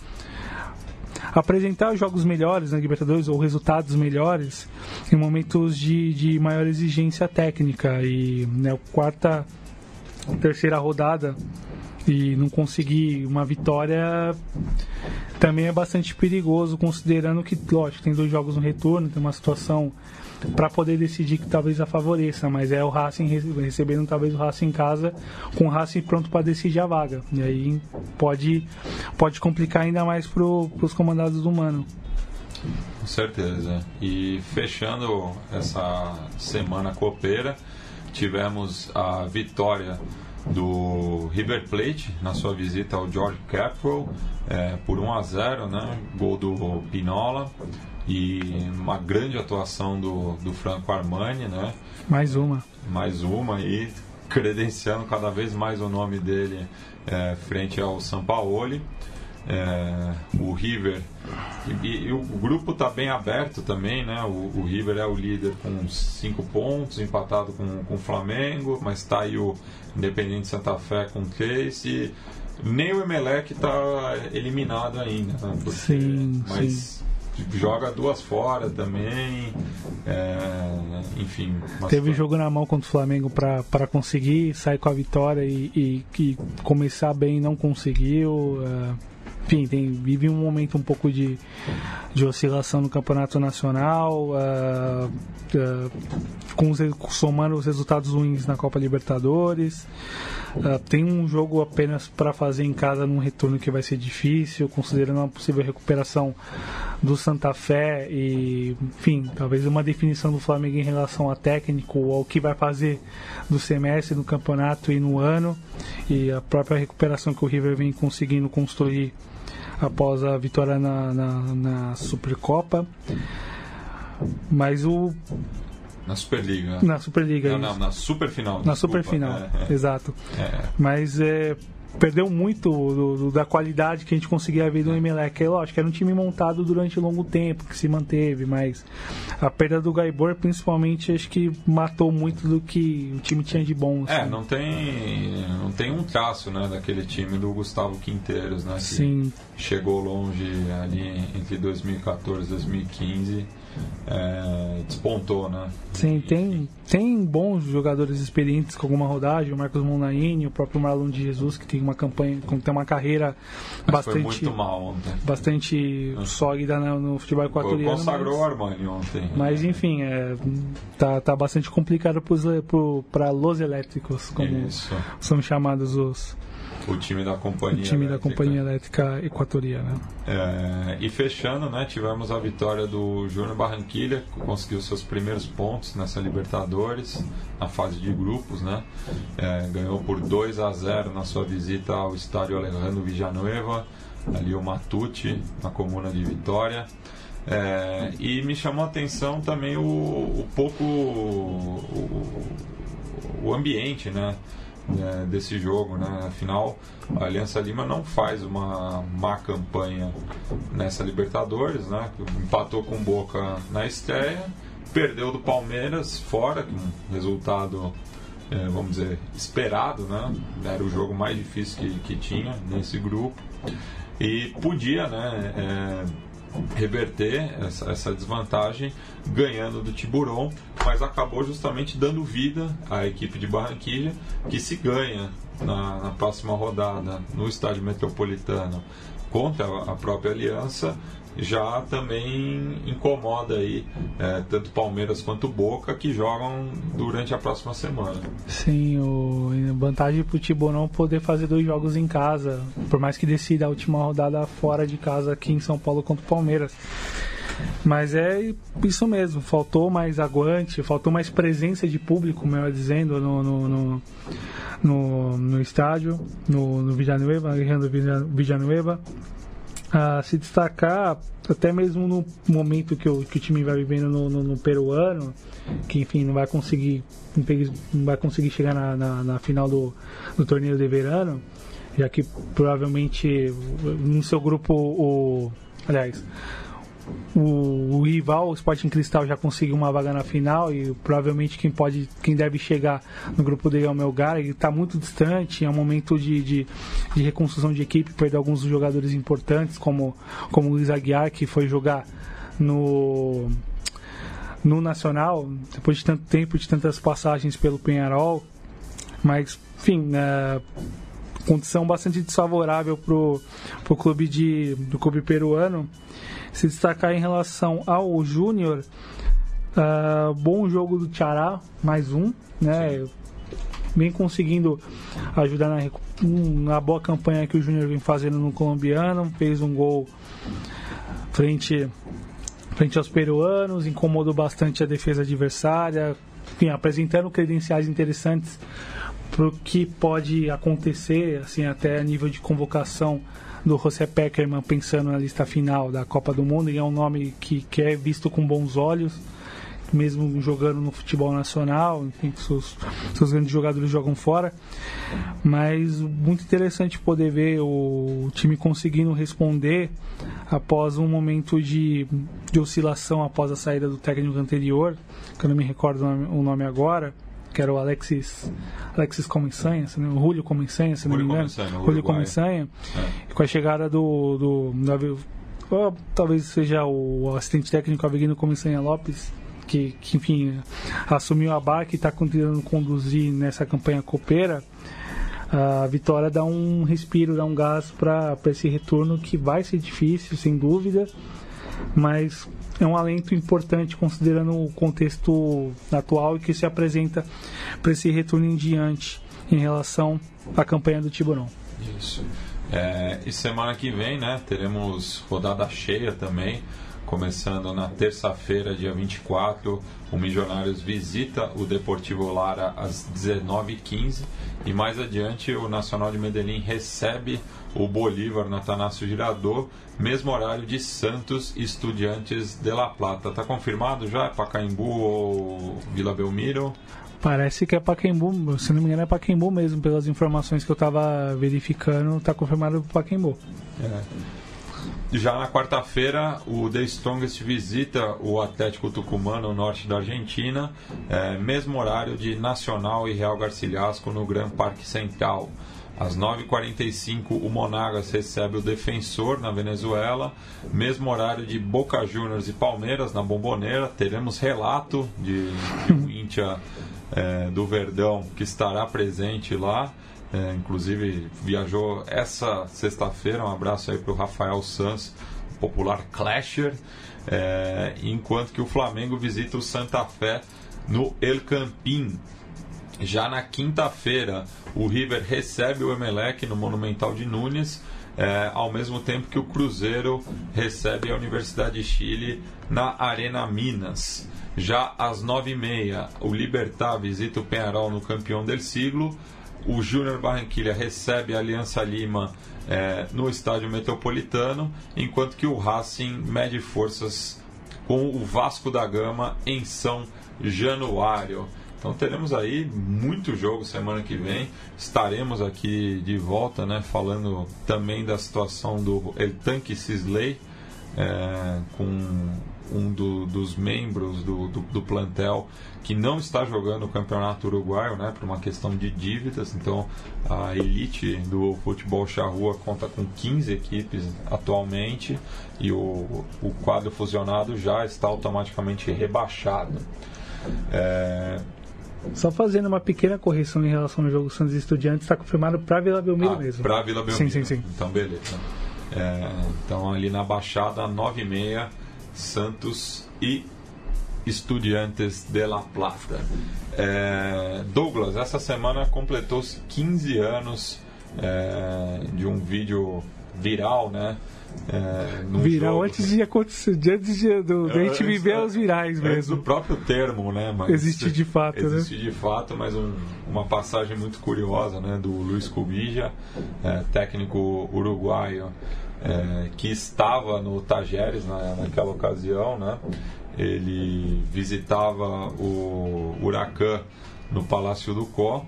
S3: apresentar jogos melhores na Libertadores ou resultados melhores em momentos de, de maior exigência técnica. E né, a quarta terceira rodada e não conseguir uma vitória também é bastante perigoso, considerando que, lógico, tem dois jogos no retorno, tem uma situação para poder decidir que talvez a favoreça, mas é o Racing rece- recebendo talvez o Racing em casa, com o Racing pronto para decidir a vaga. E aí pode, pode complicar ainda mais para os comandados do Mano.
S2: Com certeza. E fechando essa semana copeira, tivemos a vitória do River Plate na sua visita ao George Capital é, por 1 a 0, né? Gol do Pinola e uma grande atuação do, do Franco Armani, né?
S3: Mais uma.
S2: mais uma e credenciando cada vez mais o nome dele é, frente ao Sampaoli. É, o River e, e o grupo está bem aberto também, né? O, o River é o líder com cinco pontos, empatado com, com o Flamengo, mas está aí o Independente Santa Fé com três e nem o Emelec está eliminado ainda, né? Porque-
S3: Sim,
S2: mas joga duas fora também, é, enfim.
S3: Teve
S2: situa-
S3: jogo na mão contra o Flamengo para conseguir sair com a vitória e, e, e começar bem não conseguiu. é, enfim, tem, vive um momento um pouco de, de oscilação no campeonato nacional, uh, uh, com os, somando os resultados ruins na Copa Libertadores. Uh, tem um jogo apenas para fazer em casa num retorno que vai ser difícil, considerando uma possível recuperação do Santa Fé e, enfim, talvez uma definição do Flamengo em relação a técnico ou ao que vai fazer do semestre no campeonato e no ano e a própria recuperação que o River vem conseguindo construir após a vitória na, na, na Supercopa. Mas o.
S2: Na Superliga.
S3: Na Superliga.
S2: Não, não, na Superfinal.
S3: Na Superfinal,
S2: é, é.
S3: exato.
S2: É.
S3: Mas é, perdeu muito do, do, da qualidade que a gente conseguia ver do Emelec. É lógico, era um time montado durante longo tempo, que se manteve, mas a perda do Gaibor, principalmente, acho que matou muito do que o time tinha de bom.
S2: É,
S3: assim.
S2: não tem, não tem um traço né, daquele time do Gustavo Quinteiros, né? Que
S3: Sim.
S2: chegou longe ali entre 2014 e 2015 é, despontou, né?
S3: Sim, tem, tem bons jogadores experientes com alguma rodagem, o Marcos Monaini, o próprio Marlon de Jesus, que tem uma campanha, tem uma carreira
S2: Mas
S3: bastante,
S2: foi muito mal ontem.
S3: bastante sólida no, no futebol equatoriano.
S2: Consagrou o
S3: mas,
S2: Armani ontem.
S3: mas enfim, é, tá, tá bastante complicado para los elétricos, como
S2: Isso.
S3: são chamados os
S2: O time da
S3: o
S2: companhia.
S3: time da
S2: elétrica.
S3: companhia elétrica equatoriana.
S2: É, e fechando, né, tivemos a vitória do Júnior Barranquilha, que conseguiu seus primeiros pontos nessa Libertadores, na fase de grupos, né? É, ganhou por 2 a 0 na sua visita ao estádio Alejandro Villanueva, ali o Matute, na comuna de Vitória. É, e me chamou a atenção também o, o pouco o, o ambiente, né? Né, desse jogo, né? Afinal, a Aliança Lima não faz uma má campanha nessa Libertadores, né? Empatou com Boca na estreia, perdeu do Palmeiras fora, um resultado, eh, vamos dizer, esperado, né? Era o jogo mais difícil que, que tinha nesse grupo e podia, né? eh, reverter essa, essa desvantagem ganhando do Tiburon, mas acabou justamente dando vida à equipe de Barranquilla, que se ganha na, na próxima rodada no estádio metropolitano contra a própria Aliança, já também incomoda aí é, tanto Palmeiras quanto Boca que jogam durante a próxima semana.
S3: Sim, o vantagem pro Tiburão poder fazer dois jogos em casa, por mais que decida a última rodada fora de casa aqui em São Paulo contra o Palmeiras. Mas é isso mesmo, faltou mais aguante, faltou mais presença de público, melhor dizendo, no, no, no, no, no estádio, no, no Villanueva, Alejandro Villa- Villanueva. A se destacar, até mesmo no momento que o, que o time vai vivendo no, no, no peruano, que enfim não vai conseguir não vai conseguir chegar na, na, na final do, do torneio de verano, já que provavelmente no seu grupo o aliás o, o rival, o Sporting Cristal, já conseguiu uma vaga na final e provavelmente quem pode, quem deve chegar no grupo dele é o Melgar. Ele está muito distante, é um momento de, de, de reconstrução de equipe, perdeu alguns jogadores importantes, como, como o Luiz Aguiar, que foi jogar no no Nacional, depois de tanto tempo, de tantas passagens pelo Penharol. Mas, enfim, é, condição bastante desfavorável pro, pro clube de do clube peruano se destacar em relação ao Júnior ah, bom jogo do Tchará mais um né? Vem conseguindo ajudar na, na boa campanha que o Júnior vem fazendo no colombiano fez um gol frente frente aos peruanos incomodou bastante a defesa adversária enfim, apresentando credenciais interessantes para o que pode acontecer, assim, até a nível de convocação do José Peckerman, pensando na lista final da Copa do Mundo, e é um nome que, que é visto com bons olhos, mesmo jogando no futebol nacional, enfim, seus, seus grandes jogadores jogam fora. Mas muito interessante poder ver o time conseguindo responder após um momento de, de oscilação após a saída do técnico anterior, que eu não me recordo o nome, o nome agora, que era o Alexis, Alexis Comensanha, se não- o Julio Comensanha, se não me engano.
S2: Comensanha,
S3: Julio. Comensanha. E com a chegada do, do, do talvez seja o assistente técnico Aveguino Comensanha Lopes, que, que enfim assumiu a barca e está continuando conduzir nessa campanha copeira. a vitória dá um respiro, dá um gás para esse retorno que vai ser difícil, sem dúvida, mas é um alento importante considerando o contexto atual e que se apresenta para esse retorno em diante em relação à campanha do Tiburão.
S2: Isso. É, e semana que vem, né, teremos rodada cheia também. Começando na terça-feira, dia 24, o Milionários visita o Deportivo Lara às 19h15 e mais adiante o Nacional de Medellín recebe o Bolívar no Atanásio Girador, mesmo horário de Santos e Estudiantes de La Plata. Está confirmado já? É Pacaembu ou Vila Belmiro?
S3: Parece que é Pacaembu, se não me engano é Pacaembu mesmo, pelas informações que eu estava verificando, está confirmado Pacaembu.
S2: É. Já na quarta-feira, o The Strongest visita o Atlético Tucumã no norte da Argentina, é, mesmo horário de Nacional e Real Garcilasco no Gran Parque Central. Às 9h45, o Monagas recebe o Defensor na Venezuela. Mesmo horário de Boca Juniors e Palmeiras na Bomboneira. Teremos relato de, de um íntia é, do Verdão que estará presente lá. É, inclusive viajou essa sexta-feira. Um abraço aí para o Rafael Sanz, popular Clasher. É, enquanto que o Flamengo visita o Santa Fé no El Campín. Já na quinta-feira, o River recebe o Emelec no Monumental de Nunes, é, ao mesmo tempo que o Cruzeiro recebe a Universidade de Chile na Arena Minas. Já às nove e meia, o Libertar visita o Penharol no Campeão del Siglo. O Júnior Barranquilha recebe a Aliança Lima é, no Estádio Metropolitano, enquanto que o Racing mede forças com o Vasco da Gama em São Januário. Então teremos aí muito jogo semana que vem. Estaremos aqui de volta, né, falando também da situação do El Tanque Sisley, é, com um do, dos membros do, do, do, plantel que não está jogando o campeonato uruguaio, né, por uma questão de dívidas. Então, a elite do futebol charrua conta com 15 equipes atualmente e o, o quadro fusionado já está automaticamente rebaixado. É,
S3: só fazendo uma pequena correção em relação ao jogo Santos Estudiantes, está confirmado para Vila Belmiro
S2: ah,
S3: mesmo.
S2: Para Vila Belmiro.
S3: Sim, sim, sim.
S2: Então, beleza. É, então, ali na Baixada, 9 e meia, Santos e Estudiantes de La Plata. É, Douglas, essa semana completou-se 15 anos é, de um vídeo viral, né?
S3: É, viral antes de acontecer, antes de, do, de a gente viver os virais mesmo.
S2: do próprio termo, né?
S3: Mas existe de fato,
S2: existe
S3: né?
S2: de fato, mas um, uma passagem muito curiosa, né? Do Luiz Cubija, é, técnico uruguaio, é, que estava no Tajeres na, naquela ocasião, né? Ele visitava o Huracan no Palácio do Có.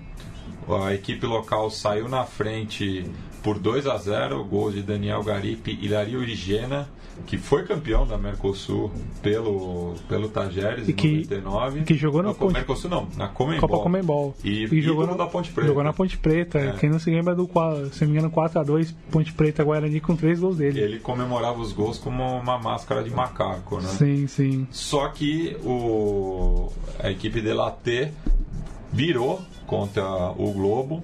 S2: A equipe local saiu na frente por 2 a 0 gol de Daniel Garipe e Dario Origena, que foi campeão da Mercosul pelo, pelo Tajeres
S3: e
S2: que, em 99.
S3: Que jogou na Ponte...
S2: Mercosul não, na Comembol.
S3: Copa Comembol.
S2: E, e jogou na, Ponte Preta.
S3: Jogou na Ponte Preta. É. Quem não se lembra do, se não me engano, 4x2, Ponte Preta Guarani com três gols dele.
S2: Ele comemorava os gols como uma máscara de macaco, né?
S3: Sim, sim.
S2: Só que o, a equipe de Laté virou contra o Globo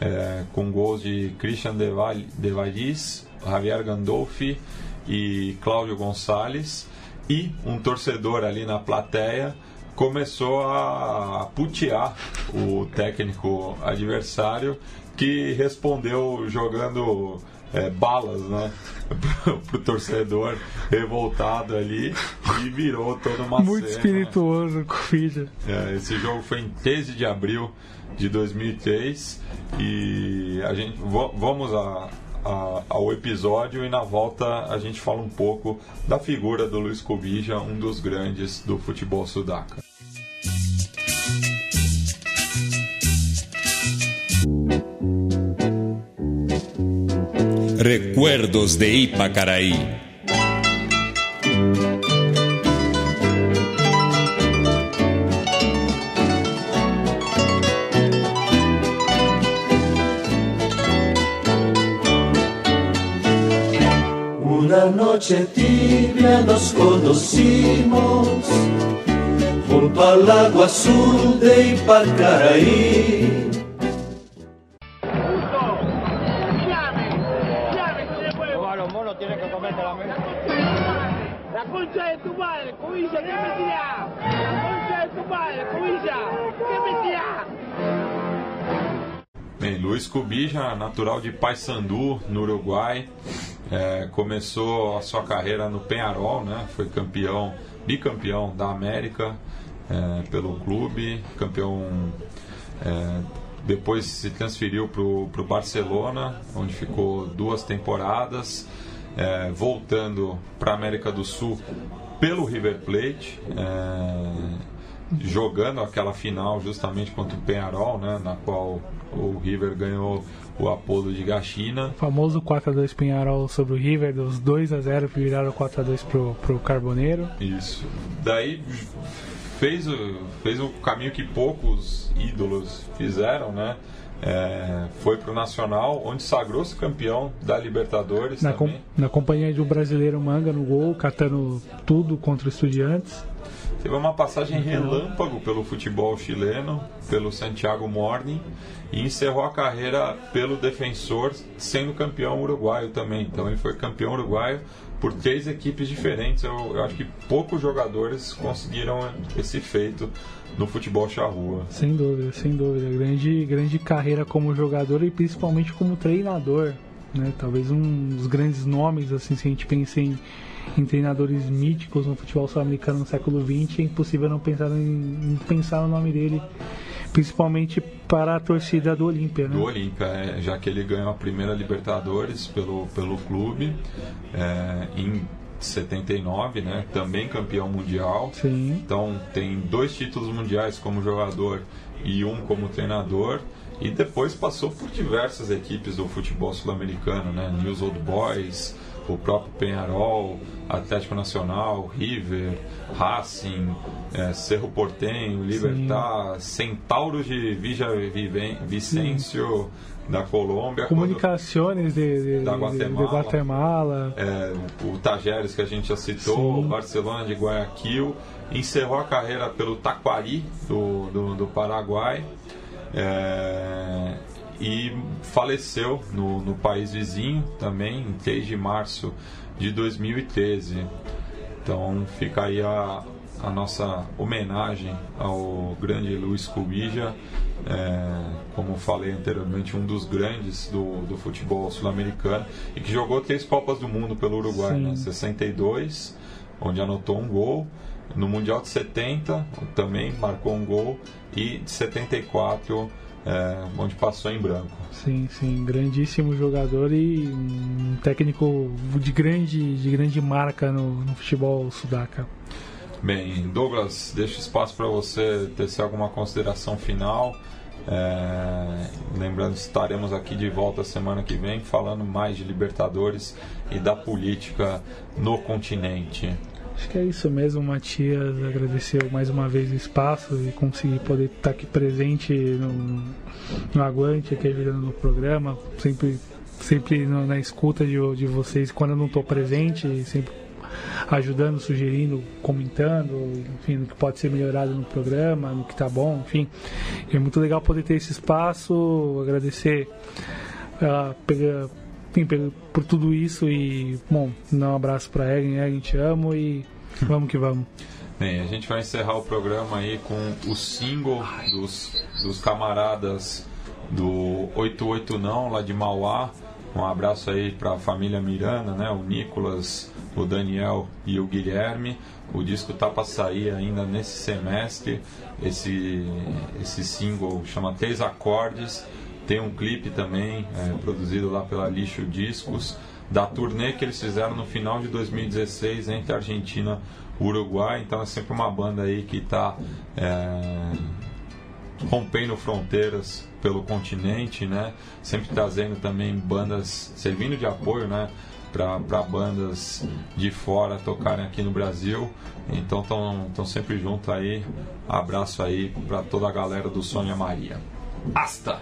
S2: é, com gols de Christian De Vallis, Javier Gandolfi e Cláudio Gonçalves. E um torcedor ali na plateia começou a putear o técnico adversário que respondeu jogando é, balas né, pro torcedor revoltado ali e virou toda uma
S3: Muito
S2: cena.
S3: espirituoso com o filho.
S2: É, esse jogo foi em 13 de abril de 2003 e a gente vamos a, a, ao episódio e na volta a gente fala um pouco da figura do Luiz Cobija, um dos grandes do futebol sudaca.
S10: Recuerdos de Ipacaraí.
S11: noche tibia nos conocimos junto al agua azul de Ipacaraí.
S12: La concha de me de tu madre, me?
S2: Bem, Luiz Cubija, natural de Paysandu, no Uruguai, é, começou a sua carreira no Penharol, né? Foi campeão, bicampeão da América é, pelo clube, campeão. É, depois se transferiu para o Barcelona, onde ficou duas temporadas, é, voltando para a América do Sul pelo River Plate, é, jogando aquela final justamente contra o Penharol, né, na qual o River ganhou o apodo de Gachina. O
S3: famoso 4x2 Penharol sobre o River, dos 2 a 0 que viraram 4x2 pro, pro Carboneiro.
S2: Isso. Daí fez, fez o caminho que poucos ídolos fizeram, né? É, foi para o Nacional, onde sagrou-se campeão da Libertadores
S3: na,
S2: com,
S3: na companhia de um brasileiro Manga no gol, catando tudo contra Estudiantes.
S2: Teve uma passagem relâmpago pelo futebol chileno, pelo Santiago Morning, e encerrou a carreira pelo Defensor, sendo campeão uruguaio também. Então ele foi campeão uruguaio por três equipes diferentes. Eu, eu, acho que poucos jogadores conseguiram esse feito no futebol charrua.
S3: Sem dúvida, sem dúvida. Grande, grande carreira como jogador e principalmente como treinador. Né? Talvez um dos grandes nomes, assim, se a gente pensa em, em treinadores míticos no futebol sul-americano no século XX, é impossível não pensar, em, em pensar no nome dele principalmente para a torcida do Olímpia, né?
S2: Do Olímpia, é, já que ele ganhou a primeira Libertadores pelo, pelo clube é, em 79, né? Também campeão mundial.
S3: Sim.
S2: Então tem dois títulos mundiais como jogador e um como treinador. E depois passou por diversas equipes do futebol sul-americano, né? News Old Boys, o próprio Penharol, Atlético Nacional, River, Racing, é, Cerro Portenho, Libertar, Centauros de Vija Vicêncio da Colômbia.
S3: Comunicações de, de, da Guatemala. De Guatemala.
S2: É, o Tajeres que a gente já citou, Sim. Barcelona de Guayaquil. Encerrou a carreira pelo Taquari do, do, do Paraguai. É, e faleceu no, no país vizinho também, em 3 de março de 2013. Então fica aí a, a nossa homenagem ao grande Luiz Cubija, é, como falei anteriormente, um dos grandes do, do futebol sul-americano e que jogou três Copas do Mundo pelo Uruguai, né? 62, onde anotou um gol, no Mundial de 70 também marcou um gol e de 74 é, onde passou em branco.
S3: Sim, sim, grandíssimo jogador e um técnico de grande, de grande marca no, no futebol sudaca.
S2: Bem, Douglas, deixo espaço para você tecer alguma consideração final. É, lembrando, estaremos aqui de volta semana que vem falando mais de Libertadores e da política no continente.
S3: Acho que é isso mesmo, Matias. Agradecer mais uma vez o espaço e conseguir poder estar aqui presente no, no Aguante, aqui ajudando no programa. Sempre, sempre na escuta de, de vocês quando eu não estou presente, sempre ajudando, sugerindo, comentando, enfim, no que pode ser melhorado no programa, no que está bom, enfim. É muito legal poder ter esse espaço, agradecer uh, pela enfim, por tudo isso e, bom, dar um abraço para Egen, Egen, te amo e vamos que vamos.
S2: Bem, a gente vai encerrar o programa aí com o single dos, dos camaradas do 88 Não, lá de Mauá. Um abraço aí para a família Miranda, né? O Nicolas, o Daniel e o Guilherme. O disco tá para sair ainda nesse semestre. Esse, esse single chama Três Acordes. Tem um clipe também é, produzido lá pela Lixo Discos, da turnê que eles fizeram no final de 2016 entre Argentina e Uruguai. Então é sempre uma banda aí que está é, rompendo fronteiras pelo continente, né? Sempre trazendo também bandas, servindo de apoio, né? para bandas de fora tocarem aqui no Brasil. Então estão sempre junto aí. Abraço aí para toda a galera do Sônia Maria asta.